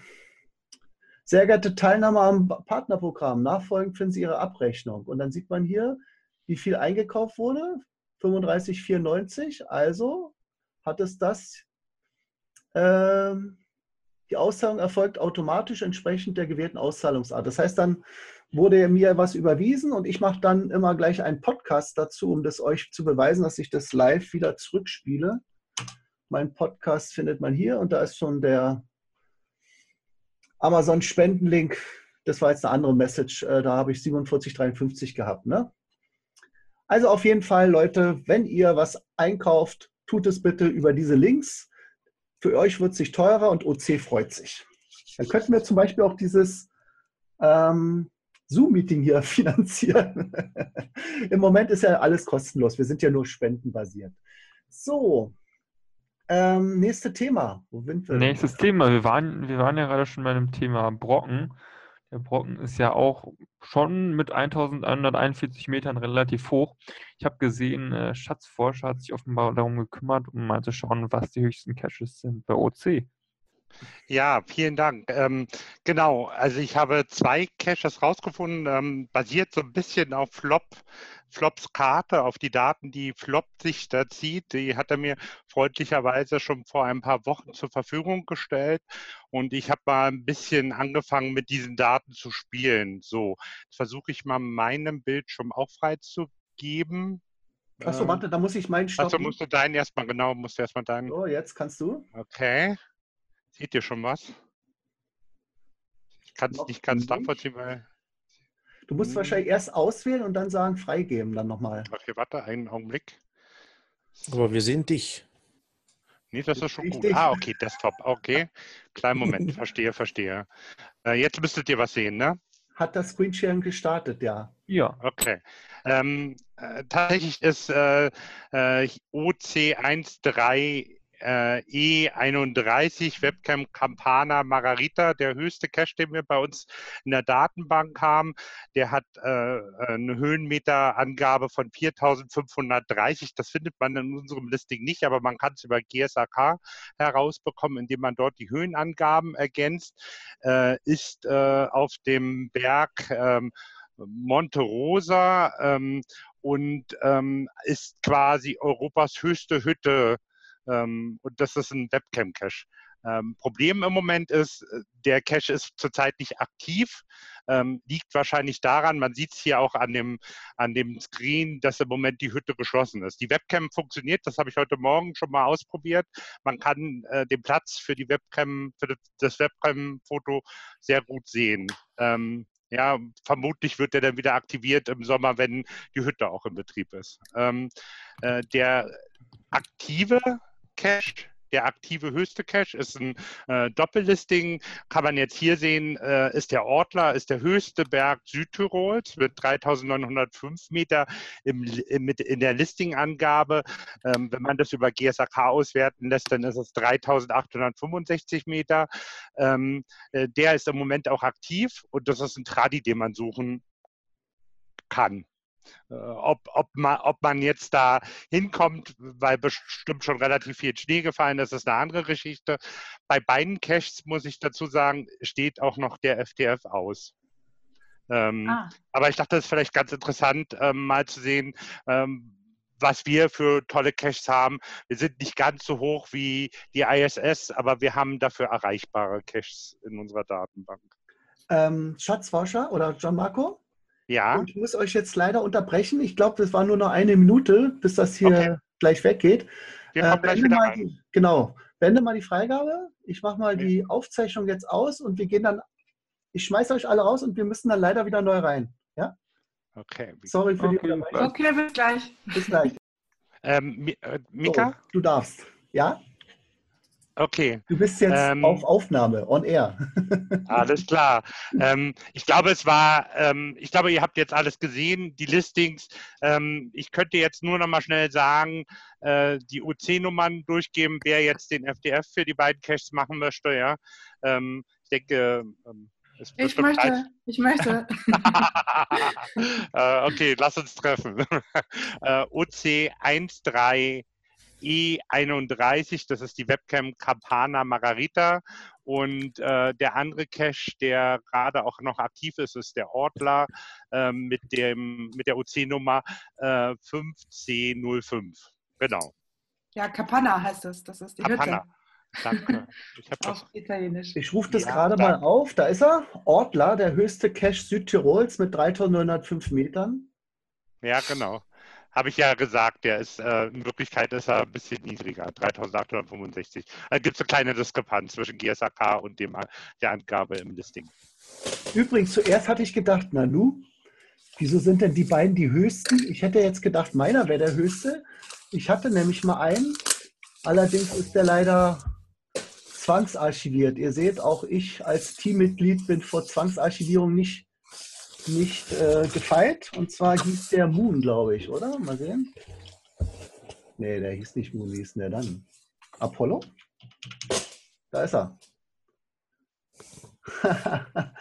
Sehr geehrte Teilnahme am Partnerprogramm. Nachfolgend finden Sie Ihre Abrechnung. Und dann sieht man hier, wie viel eingekauft wurde. 35,94. Also hat es das. Äh, die Auszahlung erfolgt automatisch entsprechend der gewählten Auszahlungsart. Das heißt dann, wurde mir was überwiesen und ich mache dann immer gleich einen Podcast dazu, um das euch zu beweisen, dass ich das live wieder zurückspiele. Mein Podcast findet man hier und da ist schon der Amazon-Spendenlink. Das war jetzt eine andere Message. Äh, da habe ich 47,53 gehabt. Ne? Also auf jeden Fall, Leute, wenn ihr was einkauft, tut es bitte über diese Links. Für euch wird es sich teurer und OC freut sich. Dann könnten wir zum Beispiel auch dieses ähm, Zoom-Meeting hier <laughs> finanzieren. Im Moment ist ja alles kostenlos. Wir sind ja nur spendenbasiert. So, ähm, nächstes Thema. Wo sind wir? Nächstes Thema. Wir waren, wir waren ja gerade schon bei dem Thema Brocken. Der Brocken ist ja auch schon mit 1141 Metern relativ hoch. Ich habe gesehen, äh, Schatzforscher hat sich offenbar darum gekümmert, um mal zu schauen, was die höchsten Caches sind bei OC. Ja, vielen Dank. Ähm, genau, also ich habe zwei Caches rausgefunden, ähm, basiert so ein bisschen auf Flop, Flops Karte, auf die Daten, die Flop sich da zieht. Die hat er mir freundlicherweise schon vor ein paar Wochen zur Verfügung gestellt. Und ich habe mal ein bisschen angefangen, mit diesen Daten zu spielen. So, jetzt versuche ich mal meinem Bildschirm auch freizugeben. Achso, warte, da muss ich meinen stoppen. Achso, musst du deinen erstmal, genau, musst du erstmal deinen. So, jetzt kannst du. Okay. Seht ihr schon was? Ich kann es nicht ganz nachvollziehen, weil. Du musst hm. wahrscheinlich erst auswählen und dann sagen, freigeben, dann nochmal. Okay, warte, einen Augenblick. Aber wir sehen dich. Nee, das ist schon gut. Ah, okay, Desktop. Okay. Kleinen Moment. <laughs> Verstehe, verstehe. Äh, jetzt müsstet ihr was sehen, ne? Hat das Screensharing gestartet, ja. Ja. Okay. Ähm, äh, tatsächlich ist äh, äh OC13 äh, E31 Webcam Campana Margarita, der höchste Cache, den wir bei uns in der Datenbank haben. Der hat äh, eine Höhenmeterangabe von 4530. Das findet man in unserem Listing nicht, aber man kann es über GSAK herausbekommen, indem man dort die Höhenangaben ergänzt. Äh, ist äh, auf dem Berg ähm, Monte Rosa ähm, und ähm, ist quasi Europas höchste Hütte ähm, und das ist ein Webcam-Cache. Ähm, Problem im Moment ist, äh, der Cache ist zurzeit nicht aktiv. Ähm, liegt wahrscheinlich daran, man sieht es hier auch an dem, an dem Screen, dass im Moment die Hütte geschlossen ist. Die Webcam funktioniert, das habe ich heute Morgen schon mal ausprobiert. Man kann äh, den Platz für die Webcam, für das Webcam-Foto sehr gut sehen. Ähm, ja, vermutlich wird der dann wieder aktiviert im Sommer, wenn die Hütte auch in Betrieb ist. Ähm, äh, der aktive Cache. Der aktive höchste Cache ist ein äh, Doppellisting. Kann man jetzt hier sehen, äh, ist der Ortler, ist der höchste Berg Südtirols mit 3905 Meter im, im, in der Listingangabe. Ähm, wenn man das über GSAK auswerten lässt, dann ist es 3865 Meter. Ähm, äh, der ist im Moment auch aktiv und das ist ein Tradi, den man suchen kann. Äh, ob, ob, man, ob man jetzt da hinkommt, weil bestimmt schon relativ viel Schnee gefallen ist, ist eine andere Geschichte. Bei beiden Caches, muss ich dazu sagen, steht auch noch der FTF aus. Ähm, ah. Aber ich dachte, es ist vielleicht ganz interessant, ähm, mal zu sehen, ähm, was wir für tolle Caches haben. Wir sind nicht ganz so hoch wie die ISS, aber wir haben dafür erreichbare Caches in unserer Datenbank. Ähm, Schatzforscher oder John Marco? Ja. Und ich muss euch jetzt leider unterbrechen. Ich glaube, das war nur noch eine Minute, bis das hier okay. gleich weggeht. Wir kommen äh, gleich wieder rein. Die, genau. Beende mal die Freigabe. Ich mache mal okay. die Aufzeichnung jetzt aus und wir gehen dann. Ich schmeiße euch alle raus und wir müssen dann leider wieder neu rein. Ja? Okay. Sorry für okay. die Unterbrechung. Okay, bis gleich. Bis gleich. ähm, äh, Mika? So, du darfst. Ja? Okay. Du bist jetzt ähm, auf Aufnahme, on air. <laughs> alles klar. Ähm, ich glaube, es war, ähm, ich glaube, ihr habt jetzt alles gesehen, die Listings. Ähm, ich könnte jetzt nur noch mal schnell sagen, äh, die UC-Nummern durchgeben, wer jetzt den FDF für die beiden Caches machen möchte. Ja, ähm, ich denke. Ähm, ich möchte, ich möchte. <laughs> äh, okay, lass uns treffen. <laughs> äh, OC 13 E31, das ist die Webcam Campana Margarita. Und äh, der andere Cache, der gerade auch noch aktiv ist, ist der Ortler äh, mit, dem, mit der OC-Nummer äh, 5C05. Genau. Ja, Campana heißt es. Das ist die Campana. Hütte. Danke. Ich, <laughs> das, Italienisch. ich rufe das ja, gerade mal auf. Da ist er. Ortler, der höchste Cache Südtirols mit 3905 Metern. Ja, genau habe ich ja gesagt, der ist äh, in Wirklichkeit ist er ein bisschen niedriger, 3865. Da gibt es eine kleine Diskrepanz zwischen GSAK und dem, der Angabe im Listing. Übrigens, zuerst hatte ich gedacht, Nanu, wieso sind denn die beiden die höchsten? Ich hätte jetzt gedacht, meiner wäre der höchste. Ich hatte nämlich mal einen, allerdings ist der leider zwangsarchiviert. Ihr seht, auch ich als Teammitglied bin vor Zwangsarchivierung nicht nicht äh, gefeilt. Und zwar hieß der Moon, glaube ich, oder? Mal sehen. Nee, der hieß nicht Moon. Wie hieß der dann? Apollo? Da ist er. <laughs>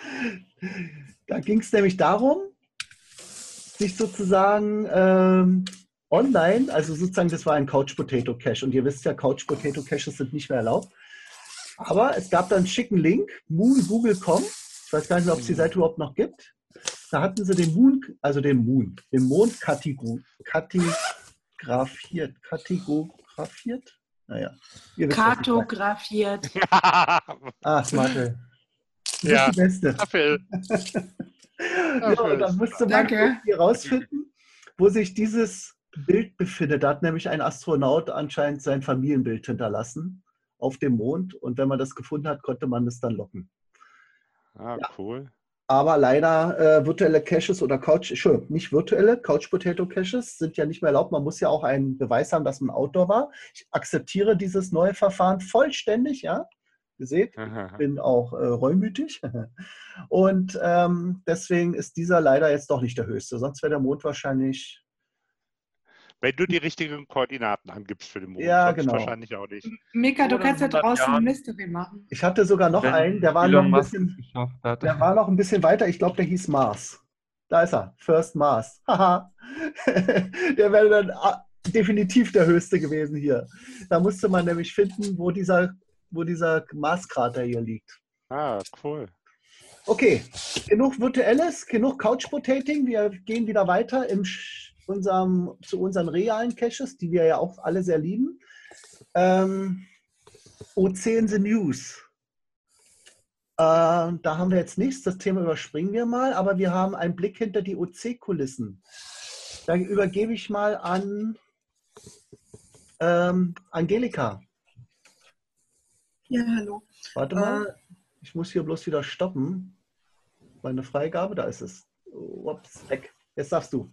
Da ging es nämlich darum, sich sozusagen ähm, online, also sozusagen, das war ein Couch Potato Cache und ihr wisst ja, Couch Potato Caches sind nicht mehr erlaubt. Aber es gab dann einen schicken Link, moongoogle.com. Ich weiß gar nicht, ob es die Seite überhaupt noch gibt. Da hatten sie den Moon, also den Moon, den Mond kartografiert. Kartografiert? Naja. ihr wisst, was ich meine. Kartografiert. Ah, bist Ja. die Beste. Ja, und <laughs> dann musste man Danke. irgendwie rausfinden, wo sich dieses Bild befindet. Da hat nämlich ein Astronaut anscheinend sein Familienbild hinterlassen auf dem Mond. Und wenn man das gefunden hat, konnte man es dann locken. Ah, Ja. cool. Aber leider äh, virtuelle Caches oder Couch, Entschuldigung, nicht virtuelle, Couch Potato Caches sind ja nicht mehr erlaubt. Man muss ja auch einen Beweis haben, dass man Outdoor war. Ich akzeptiere dieses neue Verfahren vollständig, ja. Ihr seht, ich bin auch äh, reumütig. <laughs> Und ähm, deswegen ist dieser leider jetzt doch nicht der höchste. Sonst wäre der Mond wahrscheinlich. Wenn du die richtigen Koordinaten angibst für den Mond. Ja, genau. Wahrscheinlich auch nicht. Mika, du kannst ja 100 draußen Jahren. ein Mystery machen. Ich hatte sogar noch Wenn einen, der war noch ein bisschen, der war noch ein bisschen weiter. Ich glaube, der hieß Mars. Da ist er, First Mars. <laughs> Haha. der wäre dann ah, definitiv der höchste gewesen hier. Da musste man nämlich finden, wo dieser, wo dieser Marskrater hier liegt. Ah, cool. Okay, genug virtuelles, genug Couch-Potating. Wir gehen wieder weiter im, Sch- unserem, zu unseren realen Caches, die wir ja auch alle sehr lieben. Ähm, OC in the News. Äh, da haben wir jetzt nichts, das Thema überspringen wir mal, aber wir haben einen Blick hinter die OC-Kulissen. Da übergebe ich mal an ähm, Angelika. Ja, hallo. Warte mal. Äh, Ich muss hier bloß wieder stoppen. Meine Freigabe, da ist es. Ups, weg. Jetzt darfst du.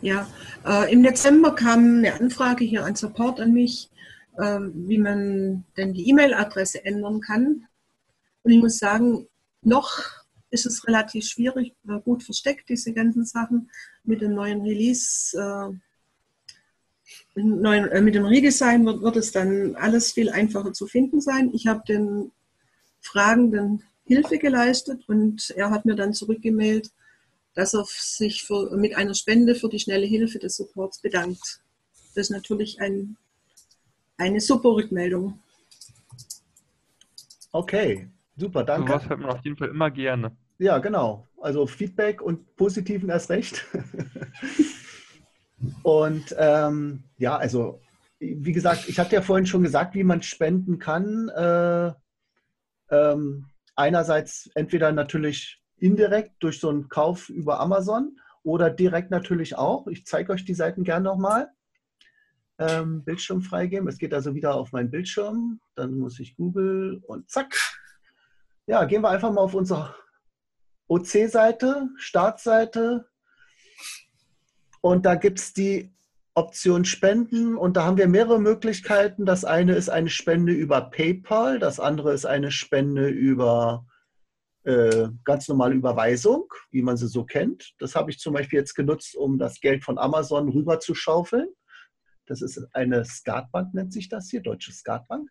Ja, äh, im Dezember kam eine Anfrage hier an Support an mich, äh, wie man denn die E-Mail-Adresse ändern kann. Und ich muss sagen, noch ist es relativ schwierig, äh, gut versteckt, diese ganzen Sachen. Mit dem neuen Release, äh, mit dem neuen, äh, mit dem Redesign wird, wird es dann alles viel einfacher zu finden sein. Ich habe den Fragenden Hilfe geleistet und er hat mir dann zurückgemeldet, dass er sich für, mit einer Spende für die schnelle Hilfe des Supports bedankt. Das ist natürlich ein, eine super Rückmeldung. Okay, super, danke. Sowas hört man auf jeden Fall immer gerne. Ja, genau. Also Feedback und Positiven erst recht. <laughs> und ähm, ja, also wie gesagt, ich hatte ja vorhin schon gesagt, wie man spenden kann. Äh, ähm, einerseits entweder natürlich indirekt durch so einen Kauf über Amazon oder direkt natürlich auch. Ich zeige euch die Seiten gerne nochmal. Ähm, Bildschirm freigeben. Es geht also wieder auf meinen Bildschirm. Dann muss ich Google und zack. Ja, gehen wir einfach mal auf unsere OC-Seite, Startseite. Und da gibt es die Option Spenden und da haben wir mehrere Möglichkeiten. Das eine ist eine Spende über PayPal, das andere ist eine Spende über äh, ganz normale Überweisung, wie man sie so kennt. Das habe ich zum Beispiel jetzt genutzt, um das Geld von Amazon rüber zu schaufeln. Das ist eine Skatbank, nennt sich das hier, Deutsche Skatbank.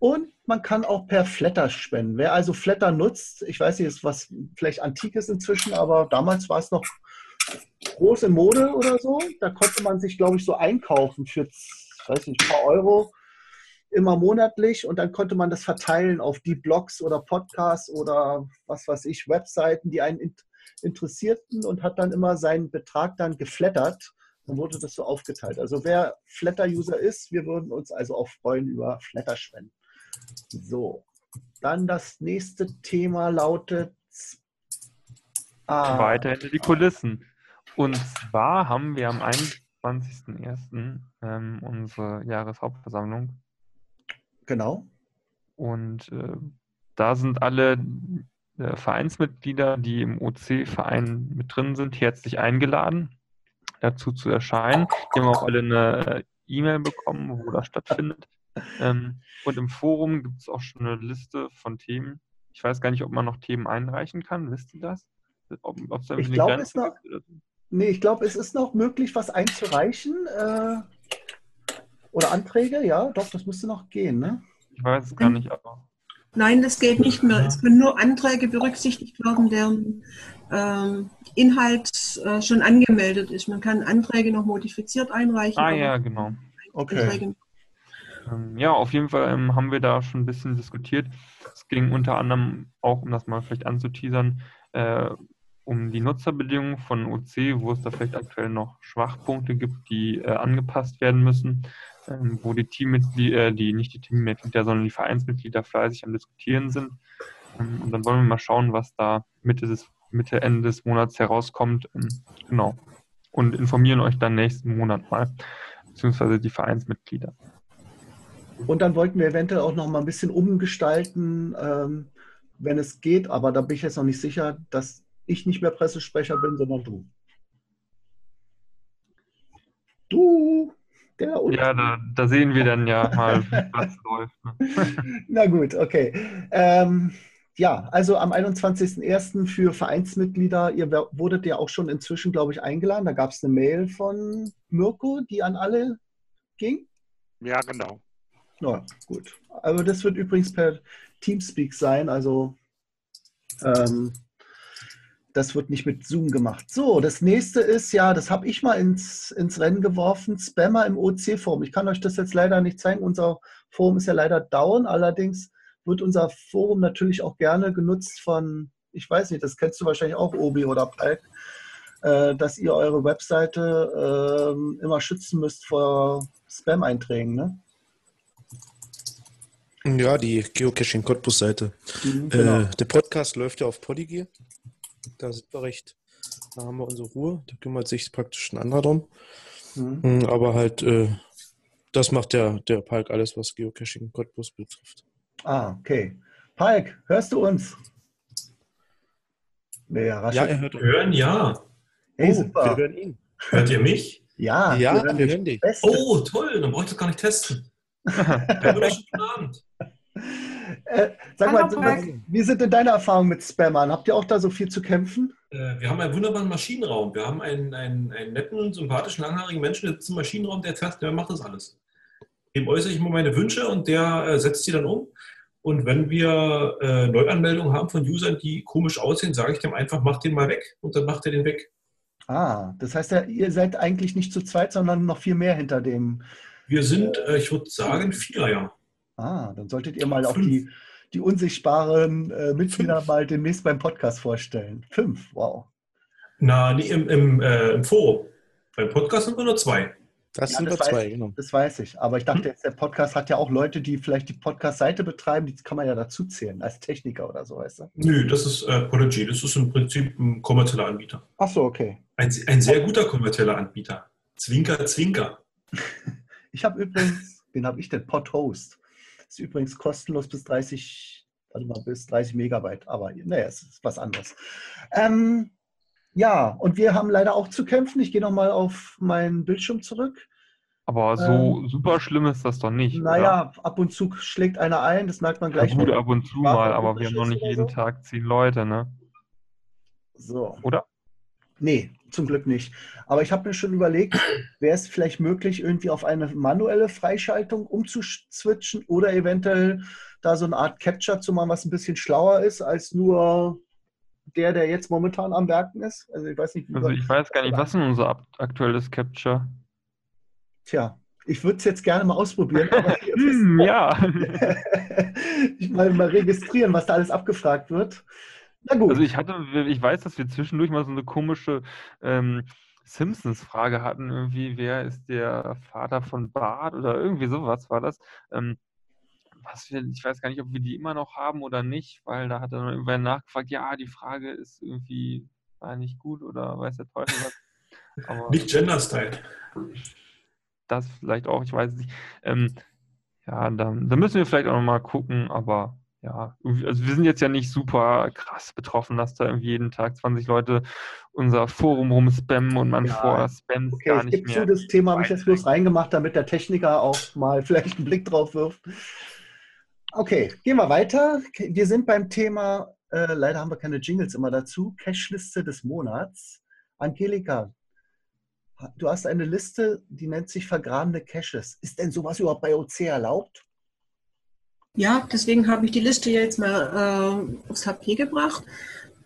Und man kann auch per Flatter spenden. Wer also Flatter nutzt, ich weiß nicht, ist was vielleicht antik ist inzwischen, aber damals war es noch große Mode oder so. Da konnte man sich, glaube ich, so einkaufen für, weiß nicht, ein paar Euro immer monatlich und dann konnte man das verteilen auf die Blogs oder Podcasts oder was weiß ich, Webseiten, die einen in- interessierten und hat dann immer seinen Betrag dann geflattert. Dann wurde das so aufgeteilt. Also wer Flatter-User ist, wir würden uns also auch freuen über Flatter-Spenden. So, dann das nächste Thema lautet ah, Weiter hinter die Kulissen. Und zwar haben wir am 21.01. Ähm, unsere Jahreshauptversammlung Genau. und äh, da sind alle äh, Vereinsmitglieder, die im OC-Verein mit drin sind, herzlich eingeladen, dazu zu erscheinen. Die haben auch alle eine äh, E-Mail bekommen, wo das stattfindet. Ähm, und im Forum gibt es auch schon eine Liste von Themen. Ich weiß gar nicht, ob man noch Themen einreichen kann. Wisst ihr das? Ob, Ich glaube, es noch-? Nee, ich glaube, es ist noch möglich, was einzureichen. Äh, oder Anträge, ja, doch, das müsste noch gehen. Ne? Ich weiß es gar nicht, aber Nein, das geht nicht mehr. Es können nur Anträge berücksichtigt werden, deren ähm, Inhalt äh, schon angemeldet ist. Man kann Anträge noch modifiziert einreichen. Ah ja, genau. Okay. Ähm, ja, auf jeden Fall ähm, haben wir da schon ein bisschen diskutiert. Es ging unter anderem auch, um das mal vielleicht anzuteasern, äh, um die Nutzerbedingungen von OC, wo es da vielleicht aktuell noch Schwachpunkte gibt, die äh, angepasst werden müssen, wo die Teammitglieder, äh, die nicht die Teammitglieder, sondern die Vereinsmitglieder fleißig am Diskutieren sind. Ähm, und dann wollen wir mal schauen, was da Mitte, des, Mitte Ende des Monats herauskommt. Ähm, genau. Und informieren euch dann nächsten Monat mal, beziehungsweise die Vereinsmitglieder. Und dann wollten wir eventuell auch noch mal ein bisschen umgestalten, ähm, wenn es geht, aber da bin ich jetzt noch nicht sicher, dass ich nicht mehr Pressesprecher bin, sondern du. Du, der Ja, da, da, sehen wir dann ja <laughs> mal, was läuft. Ne? <laughs> Na gut, okay. Ähm, ja, also am 21.01. für Vereinsmitglieder, ihr wurdet ja auch schon inzwischen, glaube ich, eingeladen. Da gab es eine Mail von Mirko, die an alle ging. Ja, genau. Ja, gut. Also das wird übrigens per Teamspeak sein, also ähm, das wird nicht mit Zoom gemacht. So, das nächste ist ja, das habe ich mal ins, ins Rennen geworfen, Spammer im OC-Forum. Ich kann euch das jetzt leider nicht zeigen. Unser Forum ist ja leider down. Allerdings wird unser Forum natürlich auch gerne genutzt von, ich weiß nicht, das kennst du wahrscheinlich auch, Obi oder Palk, äh, dass ihr eure Webseite äh, immer schützen müsst vor Spam-Einträgen. Ne? Ja, die Geocaching-Cottbus-Seite. Mhm, genau. äh, der Podcast läuft ja auf Polygear. Da sind wir recht. Da haben wir unsere Ruhe. Da kümmert sich praktisch ein anderer drum. Mhm. mhm. Aber halt, äh, das macht der, der Palk alles, was Geocaching Cottbus betrifft. Ah, okay. Palk, hörst du uns? Ja, ja er hört uns. Hören, ja. Hey, oh, super. Wir hören ihn. Hört ihr mich? Ja, ja wir hören, wir hören dich. Oh, toll, dann braucht ihr gar nicht testen. <laughs> Guten Abend. Äh, sag Hallo, mal, wie sind denn deine Erfahrungen mit Spammern? Habt ihr auch da so viel zu kämpfen? Äh, wir haben einen wunderbaren Maschinenraum. Wir haben einen, einen, einen netten, sympathischen, langhaarigen Menschen, der sitzt im Maschinenraum, der, fährt, der macht das alles. Dem äußere ich immer meine Wünsche und der äh, setzt sie dann um. Und wenn wir äh, Neuanmeldungen haben von Usern, die komisch aussehen, sage ich dem einfach, mach den mal weg und dann macht er den weg. Ah, das heißt ja, ihr seid eigentlich nicht zu zweit, sondern noch viel mehr hinter dem. Wir sind, äh, ich würde sagen, vier, ja. Ah, dann solltet ihr mal Fünf. auch die, die unsichtbaren äh, Mitglieder mal demnächst beim Podcast vorstellen. Fünf, wow. Na, nee, im, im, äh, im Forum. Beim Podcast sind wir nur zwei. Das ja, sind das wir zwei, genau. Das weiß ich. Aber ich dachte hm. jetzt, der Podcast hat ja auch Leute, die vielleicht die Podcast-Seite betreiben, die kann man ja dazu zählen, als Techniker oder so, weißt du? Nö, das ist äh, Podigy. Das ist im Prinzip ein kommerzieller Anbieter. Ach so, okay. Ein, ein sehr guter kommerzieller Anbieter. Zwinker, Zwinker. <laughs> ich habe übrigens, wen habe ich denn? Podhost. Ist übrigens kostenlos bis 30, warte mal, bis 30 Megabyte, aber naja, es ist was anderes. Ähm, ja, und wir haben leider auch zu kämpfen. Ich gehe nochmal auf meinen Bildschirm zurück. Aber so ähm, super schlimm ist das doch nicht. Naja, oder? ab und zu schlägt einer ein, das merkt man gleich. Ja, gut, ab und zu mal, aber wir haben noch nicht jeden so. Tag zehn Leute, ne? So. Oder? Nee, zum Glück nicht. Aber ich habe mir schon überlegt, wäre es vielleicht möglich, irgendwie auf eine manuelle Freischaltung umzuswitchen oder eventuell da so eine Art Capture zu machen, was ein bisschen schlauer ist als nur der, der jetzt momentan am Werken ist. Also ich weiß nicht, also ich weiß gar nicht, was ist unser aktuelles Capture? Tja, ich würde es jetzt gerne mal ausprobieren. <laughs> hm, ja. <laughs> ich mal, mal registrieren, was da alles abgefragt wird. Na gut. Also ich hatte, ich weiß, dass wir zwischendurch mal so eine komische ähm, Simpsons-Frage hatten, irgendwie, wer ist der Vater von Bart oder irgendwie sowas war das. Ähm, was wir, ich weiß gar nicht, ob wir die immer noch haben oder nicht, weil da hat dann irgendwer nachgefragt, ja, die Frage ist irgendwie, war nicht gut oder weiß der Teufel was. Aber, nicht Gender-Style. Das vielleicht auch, ich weiß es nicht. Ähm, ja, dann, dann müssen wir vielleicht auch nochmal gucken, aber ja, also wir sind jetzt ja nicht super krass betroffen, dass da irgendwie jeden Tag 20 Leute unser Forum rumspammen und man ja, vor Spams okay, gar nicht mehr. Zu, das Thema habe ich jetzt bloß reingemacht, damit der Techniker auch mal <laughs> vielleicht einen Blick drauf wirft. Okay, gehen wir weiter. Wir sind beim Thema, äh, leider haben wir keine Jingles immer dazu, Cashliste des Monats. Angelika, du hast eine Liste, die nennt sich vergrabene Caches. Ist denn sowas überhaupt bei OC erlaubt? Ja, deswegen habe ich die Liste jetzt mal äh, aufs HP gebracht.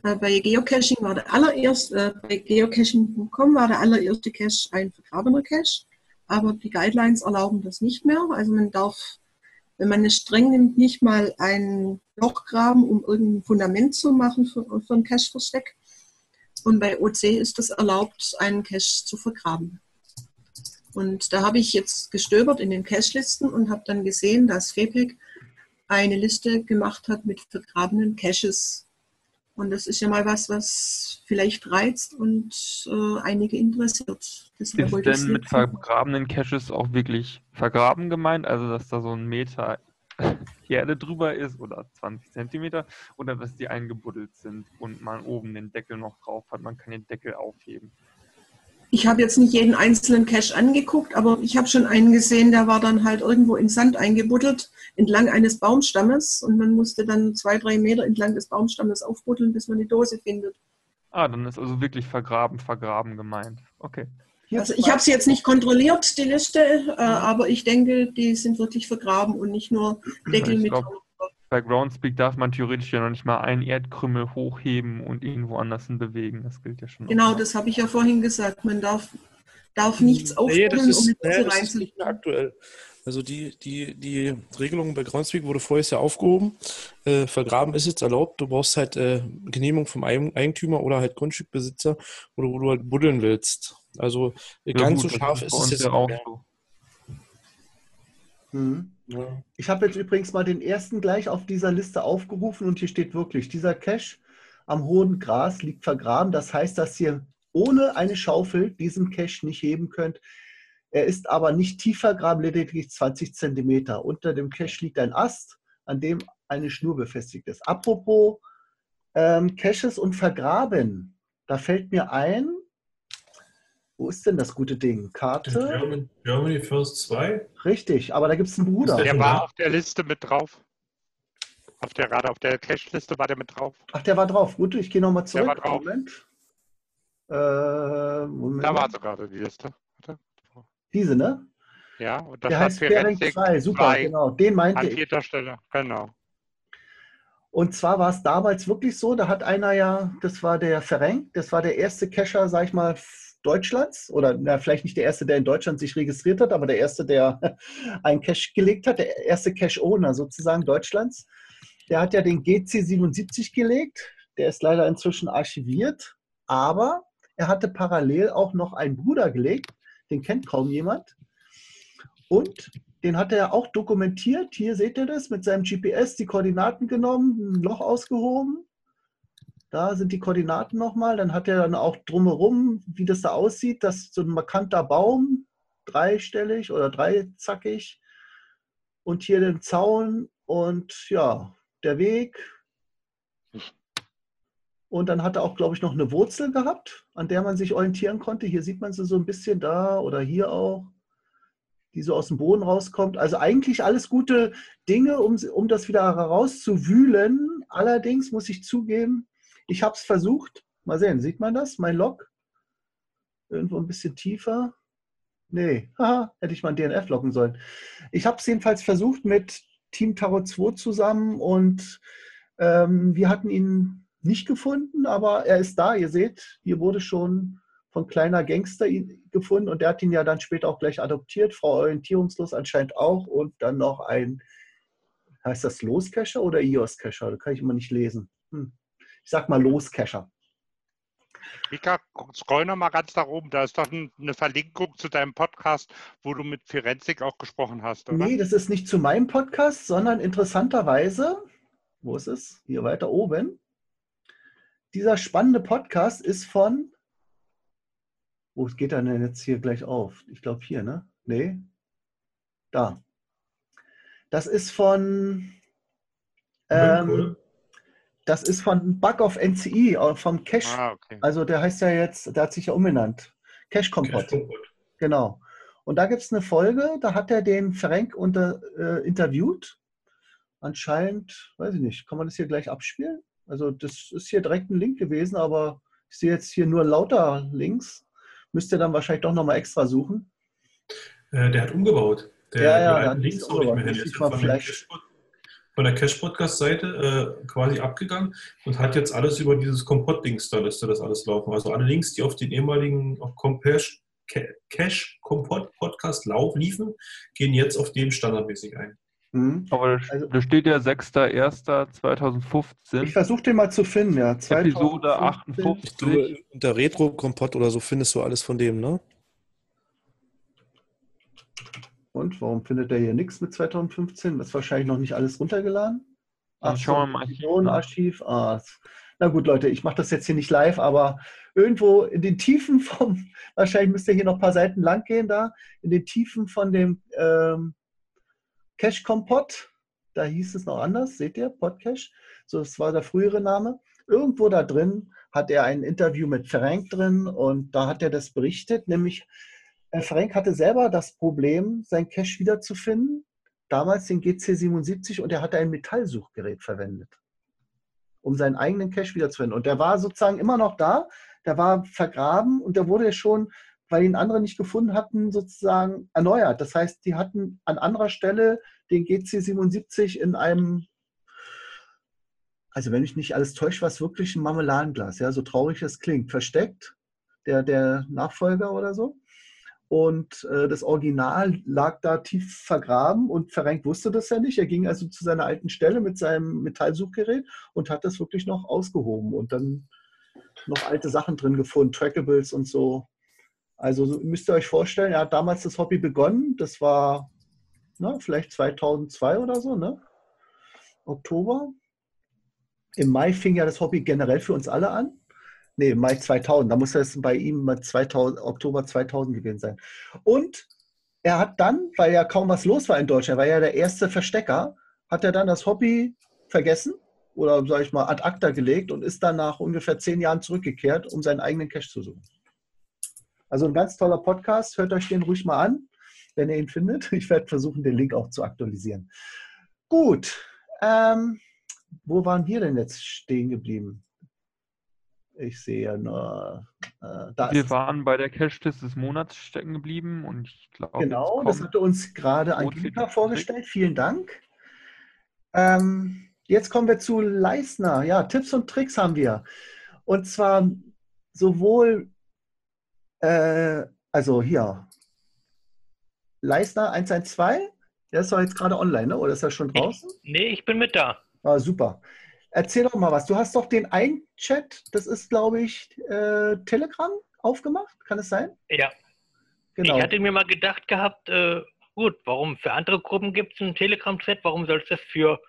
Äh, bei Geocaching war der allererste, äh, bei geocaching.com war der allererste Cache ein vergrabener Cache, aber die Guidelines erlauben das nicht mehr. Also man darf, wenn man es streng nimmt, nicht mal ein Loch graben, um irgendein Fundament zu machen für, für ein Cache-Versteck. Und bei OC ist es erlaubt, einen Cache zu vergraben. Und da habe ich jetzt gestöbert in den Cache-Listen und habe dann gesehen, dass FEPEC eine Liste gemacht hat mit vergrabenen Caches. Und das ist ja mal was, was vielleicht reizt und äh, einige interessiert. Deshalb ist denn mit vergrabenen Caches auch wirklich vergraben gemeint? Also, dass da so ein Meter <laughs> Erde drüber ist oder 20 Zentimeter oder dass die eingebuddelt sind und man oben den Deckel noch drauf hat. Man kann den Deckel aufheben. Ich habe jetzt nicht jeden einzelnen Cache angeguckt, aber ich habe schon einen gesehen, der war dann halt irgendwo in Sand eingebuddelt, entlang eines Baumstammes. Und man musste dann zwei, drei Meter entlang des Baumstammes aufbuddeln, bis man die Dose findet. Ah, dann ist also wirklich vergraben, vergraben gemeint. Okay. Also ich habe sie jetzt nicht kontrolliert, die Liste, äh, aber ich denke, die sind wirklich vergraben und nicht nur Deckel mit. Glaub, bei Groundspeak darf man theoretisch ja noch nicht mal einen Erdkrümmel hochheben und ihn woanders hin bewegen. Das gilt ja schon. Genau, das habe ich ja vorhin gesagt. Man darf, darf nichts aufnehmen, nee, um mit nee, reinzulegen. aktuell. Also die, die, die Regelung bei Groundspeak wurde vorher ja aufgehoben. Äh, vergraben ist jetzt erlaubt. Du brauchst halt äh, Genehmigung vom Eigentümer oder halt Grundstückbesitzer oder wo du halt buddeln willst. Also ja, ganz gut, so scharf ist es jetzt auch so. Mhm. Ja. Ich habe jetzt übrigens mal den ersten gleich auf dieser Liste aufgerufen und hier steht wirklich, dieser Cache am hohen Gras liegt vergraben. Das heißt, dass ihr ohne eine Schaufel diesen Cache nicht heben könnt. Er ist aber nicht tief vergraben, lediglich 20 cm. Unter dem Cache liegt ein Ast, an dem eine Schnur befestigt ist. Apropos ähm, Caches und Vergraben, da fällt mir ein, wo ist denn das gute Ding? Karte? Germany, Germany First 2? Richtig, aber da gibt es einen Bruder. Der war auf der Liste mit drauf. Auf der, gerade auf der Cache-Liste war der mit drauf. Ach, der war drauf. Gut, ich gehe nochmal zurück. Der war drauf. Moment. Äh, Moment. Da war sie gerade die Liste. Warte. Diese, ne? Ja, und das der heißt Ferenc 2. Super, genau. Den meinte an ich. An vierter Stelle, genau. Und zwar war es damals wirklich so, da hat einer ja, das war der Ferenc, das war der erste Cacher, sag ich mal, Deutschlands oder na, vielleicht nicht der erste, der in Deutschland sich registriert hat, aber der erste, der <laughs> einen Cache gelegt hat, der erste Cache-Owner sozusagen Deutschlands. Der hat ja den GC77 gelegt. Der ist leider inzwischen archiviert, aber er hatte parallel auch noch einen Bruder gelegt, den kennt kaum jemand. Und den hat er auch dokumentiert. Hier seht ihr das mit seinem GPS, die Koordinaten genommen, ein Loch ausgehoben da sind die Koordinaten nochmal. Dann hat er dann auch drumherum, wie das da aussieht, das ist so ein markanter Baum, dreistellig oder dreizackig. Und hier den Zaun und ja, der Weg. Und dann hat er auch, glaube ich, noch eine Wurzel gehabt, an der man sich orientieren konnte. Hier sieht man sie so ein bisschen da oder hier auch, die so aus dem Boden rauskommt. Also eigentlich alles gute Dinge, um, um das wieder herauszuwühlen. Allerdings muss ich zugeben, ich habe es versucht. Mal sehen, sieht man das? Mein Log? Irgendwo ein bisschen tiefer. Nee, haha, hätte ich mal ein DNF loggen sollen. Ich habe es jedenfalls versucht mit Team Tarot 2 zusammen und ähm, wir hatten ihn nicht gefunden, aber er ist da. Ihr seht, hier wurde schon von kleiner Gangster gefunden und der hat ihn ja dann später auch gleich adoptiert. Frau Orientierungslos anscheinend auch und dann noch ein, heißt das Los-Cacher oder IOS-Cacher? Da kann ich immer nicht lesen. Hm ich sag mal, Loscacher. Mika, scroll noch mal ganz nach oben. Da ist doch eine Verlinkung zu deinem Podcast, wo du mit Firenzik auch gesprochen hast, oder? Nee, das ist nicht zu meinem Podcast, sondern interessanterweise, wo ist es? Hier weiter oben. Dieser spannende Podcast ist von, wo geht er denn jetzt hier gleich auf? Ich glaube hier, ne? Nee. Da. Das ist von ähm, das ist von Bug of NCE, äh, vom Cache. Ah, okay. Also der heißt ja jetzt, der hat sich ja umbenannt. Cache Kompott. Genau. Und da gibt es eine Folge, da hat er den Frank unter, äh, interviewt. Anscheinend, weiß ich nicht, kann man das hier gleich abspielen? Also das ist hier direkt ein Link gewesen, aber ich sehe jetzt hier nur lauter Links. Müsst ihr dann wahrscheinlich doch nochmal extra suchen. Äh, der hat umgebaut. Der, ja, ja, der hat Links auch nicht mehr hin. Mal vielleicht von der Cash-Podcast-Seite äh, quasi abgegangen und hat jetzt alles über dieses Kompott-Dings, da lässt er das alles laufen. Also alle Links, die auf den ehemaligen Cash-Kompott-Podcast liefen, gehen jetzt auf den standardmäßig ein. Mhm. Aber da, also, da steht ja 6.1.2015. Ich versuche den mal zu finden, ja. Episode 58. Du, unter Retro-Kompott oder so findest du alles von dem, ne? Und warum findet er hier nichts mit 2015? Das ist wahrscheinlich noch nicht alles runtergeladen. Ach, schauen wir mal. Archiv. Archiv. Ah, na gut, Leute, ich mache das jetzt hier nicht live, aber irgendwo in den Tiefen vom, <laughs> wahrscheinlich müsst ihr hier noch ein paar Seiten lang gehen da, in den Tiefen von dem ähm, Cash Kompott, da hieß es noch anders, seht ihr, Podcash, so das war der frühere Name. Irgendwo da drin hat er ein Interview mit Frank drin und da hat er das berichtet, nämlich Frank hatte selber das Problem, sein Cache wiederzufinden, damals den GC77 und er hatte ein Metallsuchgerät verwendet, um seinen eigenen Cache wiederzufinden. Und der war sozusagen immer noch da, der war vergraben und der wurde schon, weil ihn andere nicht gefunden hatten, sozusagen erneuert. Das heißt, die hatten an anderer Stelle den GC77 in einem also wenn mich nicht alles täuscht, war es wirklich ein Marmeladenglas, ja, so traurig es klingt, versteckt, der, der Nachfolger oder so. Und äh, das Original lag da tief vergraben und Ferenc wusste das ja nicht. Er ging also zu seiner alten Stelle mit seinem Metallsuchgerät und hat das wirklich noch ausgehoben und dann noch alte Sachen drin gefunden, Trackables und so. Also müsst ihr euch vorstellen, er hat damals das Hobby begonnen. Das war ne, vielleicht 2002 oder so, ne? Oktober. Im Mai fing ja das Hobby generell für uns alle an. Nee, Mai 2000. Da muss das bei ihm 2000, Oktober 2000 gewesen sein. Und er hat dann, weil ja kaum was los war in Deutschland, war ja der erste Verstecker, hat er dann das Hobby vergessen oder, sage ich mal, ad acta gelegt und ist dann nach ungefähr zehn Jahren zurückgekehrt, um seinen eigenen Cash zu suchen. Also ein ganz toller Podcast. Hört euch den ruhig mal an, wenn ihr ihn findet. Ich werde versuchen, den Link auch zu aktualisieren. Gut. Ähm, wo waren wir denn jetzt stehen geblieben? Ich sehe nur. Äh, Wir waren bei der Cache-List des Monats stecken geblieben und ich glaube. Genau, das hatte uns gerade Angelika vorgestellt. Vielen Dank. Ähm, jetzt kommen wir zu Leisner. Ja, Tipps und Tricks haben wir. Und zwar sowohl, äh, also hier, Leisner 112, der ist doch jetzt gerade online, ne? oder ist er schon draußen? Ich, nee, ich bin mit da. Ah, super. Erzähl doch mal was. Du hast doch den einen Chat, das ist, glaube ich, äh, Telegram aufgemacht, kann es sein? Ja. Genau. Ich hatte mir mal gedacht gehabt, äh, gut, warum für andere Gruppen gibt es einen Telegram-Chat, warum soll es das für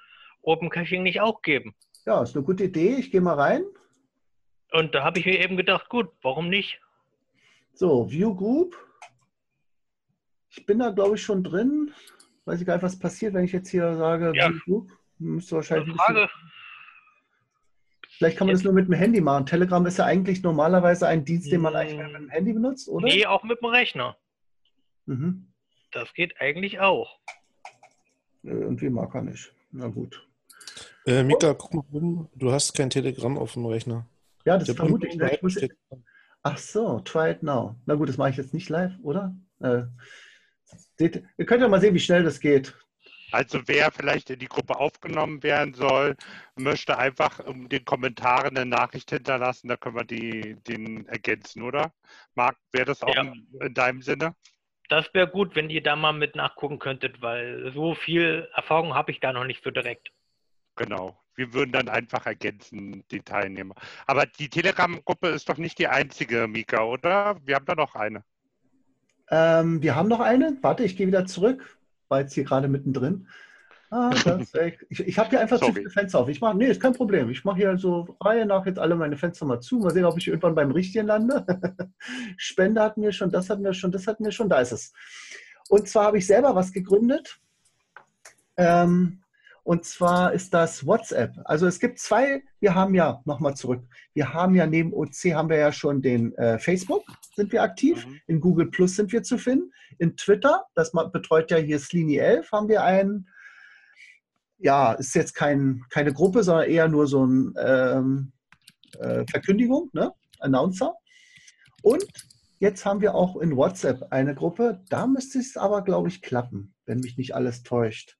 Open Caching nicht auch geben? Ja, ist eine gute Idee. Ich gehe mal rein. Und da habe ich mir eben gedacht, gut, warum nicht? So, View Group. Ich bin da, glaube ich, schon drin. Weiß ich gar nicht, was passiert, wenn ich jetzt hier sage ja. View Group. Müsste wahrscheinlich Frage. Vielleicht kann man das nur mit dem Handy machen. Telegram ist ja eigentlich normalerweise ein Dienst, den man eigentlich mit dem Handy benutzt, oder? Nee, auch mit dem Rechner. Mhm. Das geht eigentlich auch. Irgendwie mag er nicht. Na gut. Äh, Mika, guck mal, du hast kein Telegram auf dem Rechner. Ja, das vermute ich. ich muss... Ach so, try it now. Na gut, das mache ich jetzt nicht live, oder? Äh, seht, ihr könnt ja mal sehen, wie schnell das geht. Also wer vielleicht in die Gruppe aufgenommen werden soll, möchte einfach in den Kommentaren eine Nachricht hinterlassen, da können wir die, den ergänzen, oder? Marc, wäre das auch ja. in, in deinem Sinne? Das wäre gut, wenn ihr da mal mit nachgucken könntet, weil so viel Erfahrung habe ich da noch nicht so direkt. Genau. Wir würden dann einfach ergänzen, die Teilnehmer. Aber die Telegram-Gruppe ist doch nicht die einzige, Mika, oder? Wir haben da noch eine. Ähm, wir haben noch eine. Warte, ich gehe wieder zurück war jetzt hier gerade mittendrin. Ah, <laughs> ich, ich habe hier einfach Sorry. zu viele Fenster auf. Ich mache, nee, ist kein Problem. Ich mache hier so Reihe nach jetzt alle meine Fenster mal zu. Mal sehen, ob ich irgendwann beim richtigen lande. <laughs> Spende hatten wir schon, das hatten wir schon, das hatten wir schon, da ist es. Und zwar habe ich selber was gegründet. Ähm, und zwar ist das WhatsApp. Also es gibt zwei, wir haben ja, nochmal zurück, wir haben ja neben OC haben wir ja schon den äh, Facebook, sind wir aktiv. Mhm. In Google Plus sind wir zu finden. In Twitter, das betreut ja hier Slini 11, haben wir einen, ja, ist jetzt kein, keine Gruppe, sondern eher nur so eine ähm, äh, Verkündigung, ne? Announcer. Und jetzt haben wir auch in WhatsApp eine Gruppe. Da müsste es aber, glaube ich, klappen, wenn mich nicht alles täuscht.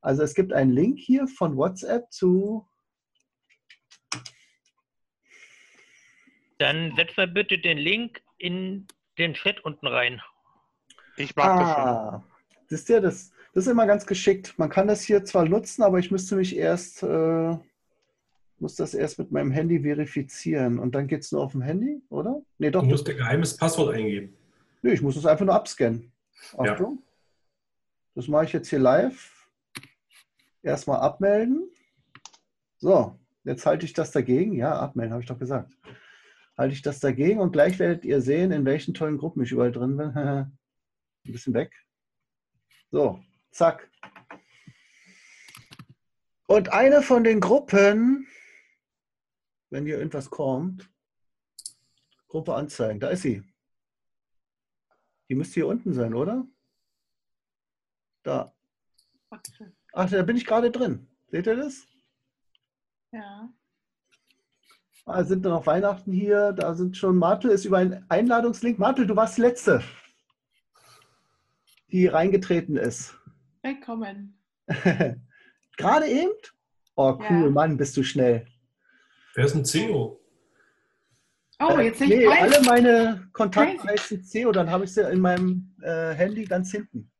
Also es gibt einen Link hier von WhatsApp zu. Dann setz mal bitte den Link in den Chat unten rein. Ich mag das schon. Ah, das ist ja das, das ist immer ganz geschickt. Man kann das hier zwar nutzen, aber ich müsste mich erst, äh, muss das erst mit meinem Handy verifizieren. Und dann geht es nur auf dem Handy, oder? Nee, doch. Du musst ein geheimes Passwort eingeben. Nee, ich muss es einfach nur abscannen. Ja. Achtung. Das mache ich jetzt hier live. Erstmal abmelden. So, jetzt halte ich das dagegen. Ja, abmelden, habe ich doch gesagt. Halte ich das dagegen und gleich werdet ihr sehen, in welchen tollen Gruppen ich überall drin bin. <laughs> Ein bisschen weg. So, zack. Und eine von den Gruppen, wenn hier irgendwas kommt, Gruppe anzeigen, da ist sie. Die müsste hier unten sein, oder? Da. Ach, da bin ich gerade drin. Seht ihr das? Ja. Ah, sind noch Weihnachten hier. Da sind schon, Martel ist über einen Einladungslink. Martel, du warst die Letzte, die reingetreten ist. Willkommen. <laughs> gerade eben? Oh, cool, Ja. Mann, bist du schnell. Wer ist ein CEO? Oh, Äh, jetzt sehe ich nee, alle meine Kontakte heißen C und dann habe ich sie in meinem äh, Handy ganz hinten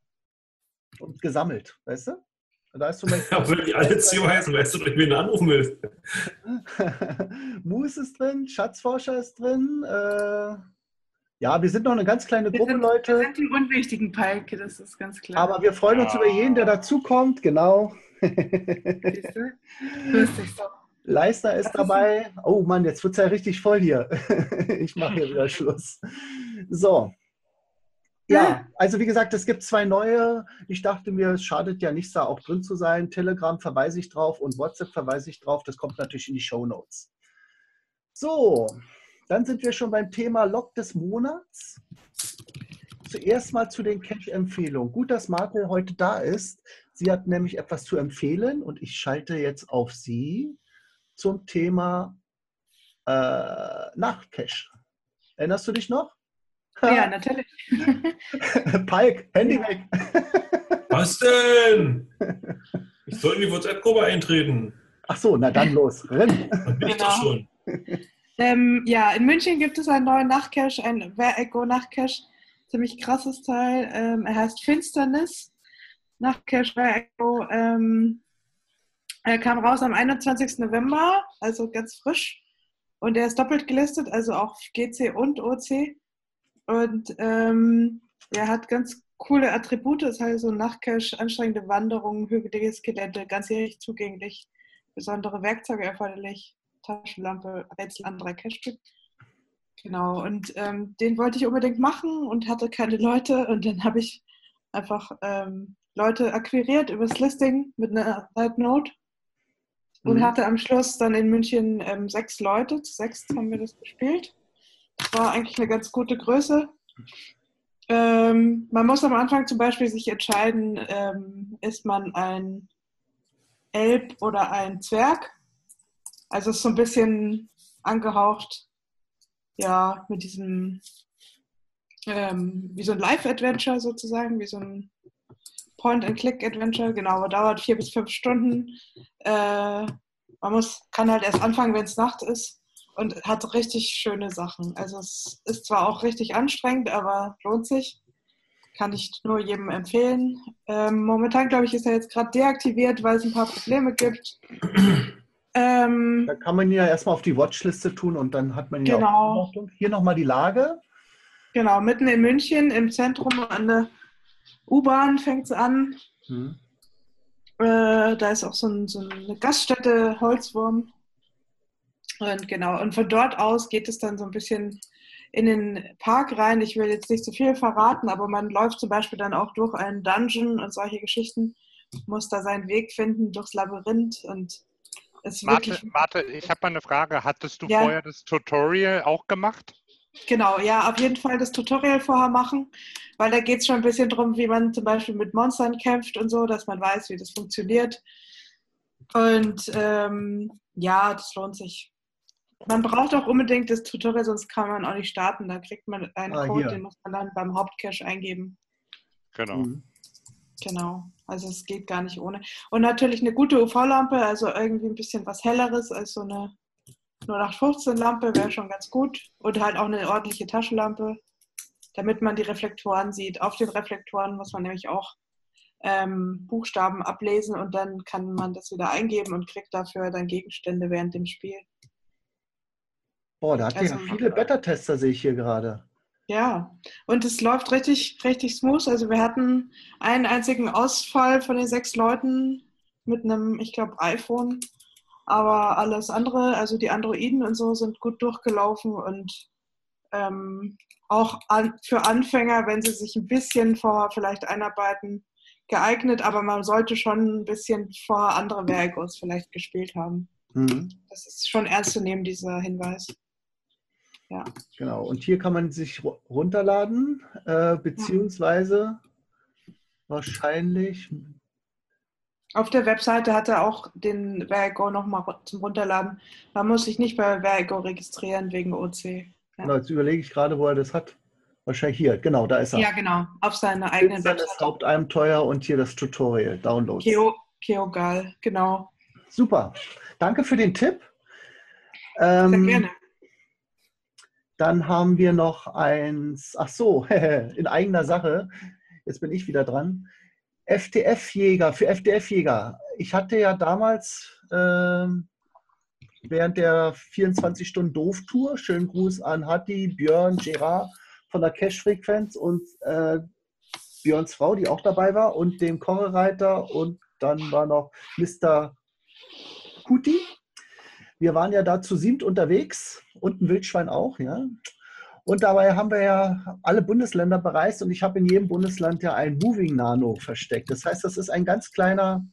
und gesammelt, weißt du? Und Da ist so <laughs> mein Obwohl die alle CEO heißen, weißt du, dass ich wen anrufen willst. <laughs> Moos ist drin, Schatzforscher ist drin. Äh, ja, wir sind noch eine ganz kleine Wir Gruppe, sind, Leute. wir sind die unwichtigen Palke, das ist ganz klar. Aber wir freuen uns über jeden, der dazukommt. Genau. Siehst du? Lustig so. Leistner ist Das ist dabei. Oh Mann, jetzt wird es ja richtig voll hier. <laughs> ich mache hier wieder Schluss. So. Ja, also wie gesagt, es gibt zwei neue. Ich dachte mir, es schadet ja nichts, da auch drin zu sein. Telegram verweise ich drauf und WhatsApp verweise ich drauf. Das kommt natürlich in die Show Notes. So, dann sind wir schon beim Thema Log des Monats. Zuerst mal zu den Cache-Empfehlungen. Gut, dass Martel heute da ist. Sie hat nämlich etwas zu empfehlen und ich schalte jetzt auf Sie zum Thema äh, Nachtcache. Erinnerst du dich noch? Ja, natürlich. <laughs> Palk, Handy Ja. weg. Was denn? Ich soll in die WhatsApp-Gruppe eintreten. Ach so, na dann los, renn. Dann bin ich Genau. doch schon. Ähm, ja, in München gibt es einen neuen Nachtcache, ein Where Echo Nachtcache. Ziemlich krasses Teil. Ähm, er heißt Finsternis. Nachtcache Where Echo. Ähm, er kam raus am 21. November, also ganz frisch. Und er ist doppelt gelistet, also auch GC und OC. Und ähm, er hat ganz coole Attribute. Es ist halt so ein Nachtcache, anstrengende Wanderungen, hügelige Skelette, ganzjährig zugänglich, besondere Werkzeuge erforderlich. Taschenlampe, Rätsel an drei Cache-Stück. Genau, und ähm, den wollte ich unbedingt machen und hatte keine Leute. Und dann habe ich einfach ähm, Leute akquiriert übers Listing mit einer Night Note und Mhm. hatte am Schluss dann in München ähm, sechs Leute. Zu sechs haben wir das gespielt. War eigentlich eine ganz gute Größe. Ähm, man muss am Anfang zum Beispiel sich entscheiden, ähm, ist man ein Elb oder ein Zwerg. Also ist so ein bisschen angehaucht, ja, mit diesem, ähm, wie so ein Live-Adventure sozusagen, wie so ein Point-and-Click-Adventure. Genau, dauert vier bis fünf Stunden. Äh, man muss, kann halt erst anfangen, wenn es Nacht ist und hat richtig schöne Sachen. Also es ist zwar auch richtig anstrengend, aber lohnt sich. Kann ich nur jedem empfehlen. Ähm, momentan, glaube ich, ist er jetzt gerade deaktiviert, weil es ein paar Probleme gibt. <clears throat> Ähm, Da kann man ihn ja erstmal auf die Watchliste tun und dann hat man ihn ja Genau. auch. Hier nochmal die Lage. genau, mitten in München, im Zentrum an der U-Bahn fängt es an. Hm. Äh, da ist auch so, ein, so eine Gaststätte, Holzwurm. Und genau, und von dort aus geht es dann so ein bisschen in den Park rein. Ich will jetzt nicht zu viel verraten, aber man läuft zum Beispiel dann auch durch einen Dungeon und solche Geschichten, muss da seinen Weg finden durchs Labyrinth und es Marte, wirklich. Marte, ich habe mal eine Frage. Hattest du Ja. vorher das Tutorial auch gemacht? Genau, ja, auf jeden Fall das Tutorial vorher machen, weil da geht es schon ein bisschen darum, wie man zum Beispiel mit Monstern kämpft und so, dass man weiß, wie das funktioniert. Und ähm, ja, das lohnt sich. Man braucht auch unbedingt das Tutorial, sonst kann man auch nicht starten. Da kriegt man einen Ah, Code, hier. den muss man dann beim Hauptcache eingeben. Genau. Mhm. Genau, also es geht gar nicht ohne. Und natürlich eine gute UV-Lampe, also irgendwie ein bisschen was Helleres als so eine 0815-Lampe wäre schon ganz gut. Und halt auch eine ordentliche Taschenlampe, damit man die Reflektoren sieht. Auf den Reflektoren muss man nämlich auch ähm, Buchstaben ablesen und dann kann man das wieder eingeben und kriegt dafür dann Gegenstände während dem Spiel. Boah, da hat also, ja viele Beta-Tester, sehe ich hier gerade. Ja, und es läuft richtig, richtig smooth. Also wir hatten einen einzigen Ausfall von den sechs Leuten mit einem, ich glaube, iPhone. Aber alles andere, also die Androiden und so, sind gut durchgelaufen und ähm, auch an, für Anfänger, wenn sie sich ein bisschen vorher vielleicht einarbeiten, geeignet. Aber man sollte schon ein bisschen vorher andere Werkos vielleicht gespielt haben. Mhm. Das ist schon ernst zu nehmen, dieser Hinweis. Ja. Genau. Und hier kann man sich runterladen, äh, beziehungsweise ja. wahrscheinlich. Auf der Webseite hat er auch den Vergo nochmal zum Runterladen. Man muss sich nicht bei Vergo registrieren wegen OC. Ja. Genau, jetzt überlege ich gerade, wo er das hat. Wahrscheinlich hier, genau, da ist er. Ja, genau, auf seiner eigenen Webseite. Das Hauptabenteuer und hier das Tutorial, Downloads. Keo, Keogal, genau. Super. Danke für den Tipp. Ähm, Sehr gerne. Dann haben wir noch eins, ach so, <laughs> in eigener Sache, jetzt bin ich wieder dran. FTF-Jäger, für FTF-Jäger. Ich hatte ja damals äh, während der 24-Stunden-Doof-Tour, schönen Gruß an Hatti, Björn, Gerard von der Cash-Frequenz und äh, Björns Frau, die auch dabei war, und dem Kochereiter und dann war noch Mr. Kuti. Wir waren ja da zu siebt unterwegs und ein Wildschwein auch, ja. Und dabei haben wir ja alle Bundesländer bereist und ich habe in jedem Bundesland ja ein Moving Nano versteckt. Das heißt, das ist ein ganz kleiner,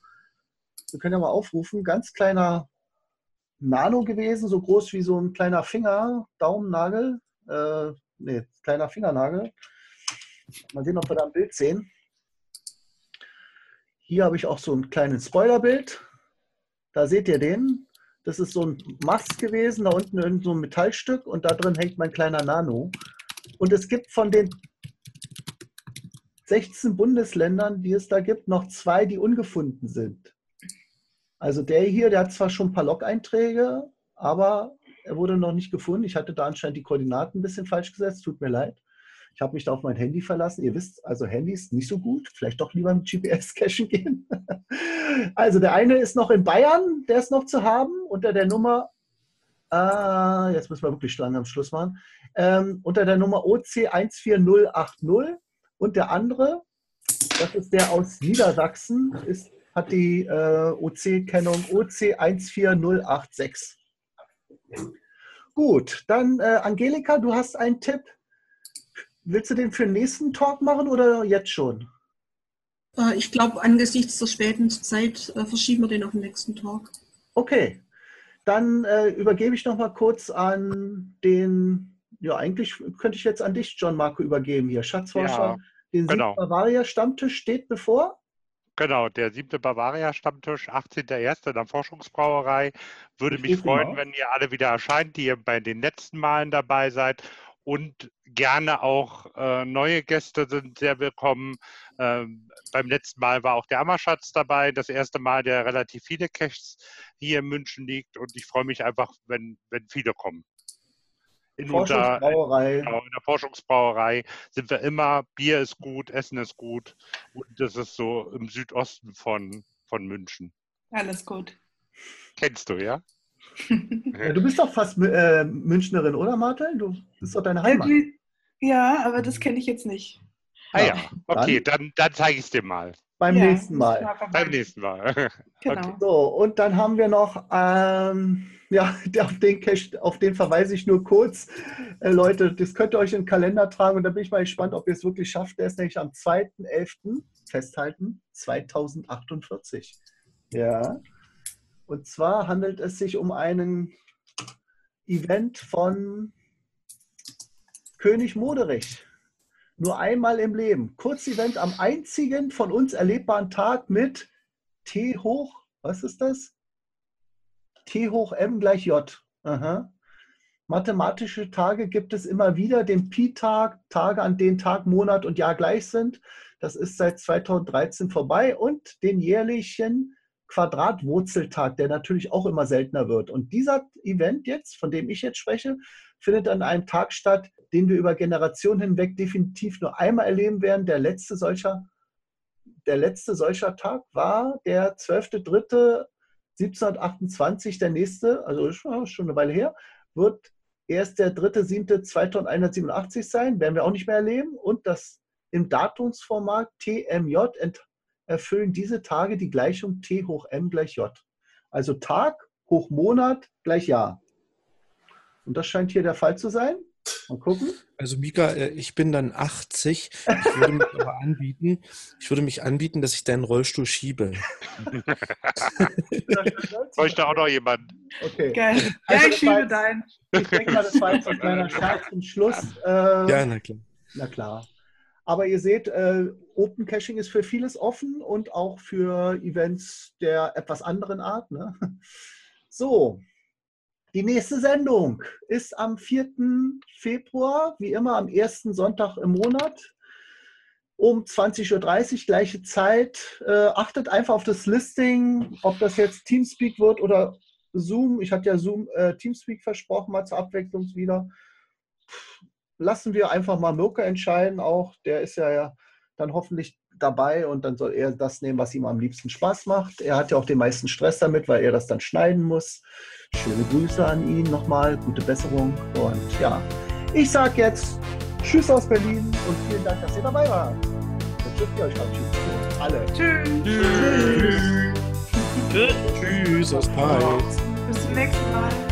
wir können ja mal aufrufen, ganz kleiner Nano gewesen, so groß wie so ein kleiner Finger, Daumennagel, äh, nee, kleiner Fingernagel. Mal sehen, ob wir da ein Bild sehen. Hier habe ich auch so ein kleines Spoilerbild. Da seht ihr den. Das ist so ein Mast gewesen, da unten irgend so ein Metallstück und da drin hängt mein kleiner Nano. Und es gibt von den 16 Bundesländern, die es da gibt, noch zwei, die ungefunden sind. Also der hier, der hat zwar schon ein paar Log-Einträge, aber er wurde noch nicht gefunden. Ich hatte da anscheinend die Koordinaten ein bisschen falsch gesetzt, tut mir leid. Ich habe mich da auf mein Handy verlassen. Ihr wisst, also Handys nicht so gut. Vielleicht doch lieber mit GPS-Cachen <laughs> gehen. also der eine ist noch in Bayern, der ist noch zu haben, unter der Nummer, äh, jetzt müssen wir wirklich lang am Schluss machen, ähm, unter der Nummer OC14080. Und der andere, das ist der aus Niedersachsen, ist, hat die äh, OC-Kennung OC14086. Gut, dann äh, Angelika, du hast einen Tipp Willst du den für den nächsten Talk machen oder jetzt schon? Äh, ich glaube, angesichts der späten Zeit äh, verschieben wir den auf den nächsten Talk. Okay, dann äh, übergebe ich noch mal kurz an den, ja eigentlich könnte ich jetzt an dich, John Marco, übergeben hier. Schatzforscher, ja, den genau. Bavaria-Stammtisch steht bevor. Genau, der siebte Bavaria-Stammtisch, 18.01. in der Forschungsbrauerei. Würde ich mich freuen, genau. wenn ihr alle wieder erscheint, die ihr bei den letzten Malen dabei seid und gerne auch äh, neue Gäste sind sehr willkommen. Ähm, beim letzten Mal war auch der Ammerschatz dabei, das erste Mal, der relativ viele Caches hier in München liegt und ich freue mich einfach, wenn, wenn viele kommen. In, in, genau, in der Forschungsbrauerei sind wir immer, Bier ist gut, Essen ist gut und das ist so im Südosten von, von München. Alles gut. Kennst du, ja? <laughs> ja, du bist doch fast äh, Münchnerin, oder Martel? Du das ist doch deine Heimat. Ja, aber das kenne ich jetzt nicht. Ah ja, okay, dann, dann, dann zeige ich es dir mal. Beim ja, nächsten Mal. Beim nächsten Mal. <laughs> Genau. Okay. So, und dann haben wir noch, ähm, ja, <laughs> auf den, Cache, auf den verweise ich nur kurz. Äh, Leute, das könnt ihr euch in den Kalender tragen und da bin ich mal gespannt, ob ihr es wirklich schafft. Der ist nämlich am 2.11. festhalten, 2048. Ja. Und zwar handelt es sich um einen Event von König Moderich. Nur einmal im Leben. Kurzevent am einzigen von uns erlebbaren Tag mit T hoch, was ist das? T hoch M gleich J. Aha. mathematische Tage gibt es immer wieder, den Pi-Tag, Tage, an denen Tag, Monat und Jahr gleich sind. Das ist seit 2013 vorbei und den jährlichen Quadratwurzeltag, der natürlich auch immer seltener wird. Und dieser Event jetzt, von dem ich jetzt spreche, findet an einem Tag statt, den wir über Generationen hinweg definitiv nur einmal erleben werden. Der letzte solcher, der letzte solcher Tag war der 12.03.1728. Der nächste, also schon eine Weile her, wird erst der 3.7.2187 sein, werden wir auch nicht mehr erleben. Und das im Datumsformat TMJ erfüllen diese Tage die Gleichung T hoch M gleich J. Also Tag hoch Monat gleich Jahr. Und das scheint hier der Fall zu sein. Mal gucken. Also Mika, äh, ich bin dann 80. Ich würde mich aber anbieten, ich würde mich anbieten, dass ich deinen Rollstuhl schiebe. <laughs> Bräuchte auch noch jemand. Okay. Geil. Also ja, ich schiebe deinen. Ich denke mal, das war jetzt ein kleiner <laughs> Scherz zum Schluss. Äh, ja, na klar. Na klar. Aber ihr seht, äh, Open Caching ist für vieles offen und auch für Events der etwas anderen Art. Ne? <laughs> So, die nächste Sendung ist am 4. Februar, wie immer am ersten Sonntag im Monat um 20.30 Uhr, gleiche Zeit. Äh, achtet einfach auf das Listing, ob das jetzt Teamspeak wird oder Zoom. Ich hatte ja Zoom äh, Teamspeak versprochen, mal zur Abwechslung wieder lassen wir einfach mal Mirko entscheiden auch. Der ist ja dann hoffentlich dabei und dann soll er das nehmen, was ihm am liebsten Spaß macht. Er hat ja auch den meisten Stress damit, weil er das dann schneiden muss. Schöne Grüße an ihn nochmal, gute Besserung und ja, ich sage jetzt Tschüss aus Berlin und vielen Dank, dass ihr dabei wart. Jetzt dürft ihr euch verabschieden. Alle. Tschüss. Tschüss. Tschüss. Tschüss aus Peitz. Bis zum nächsten Mal.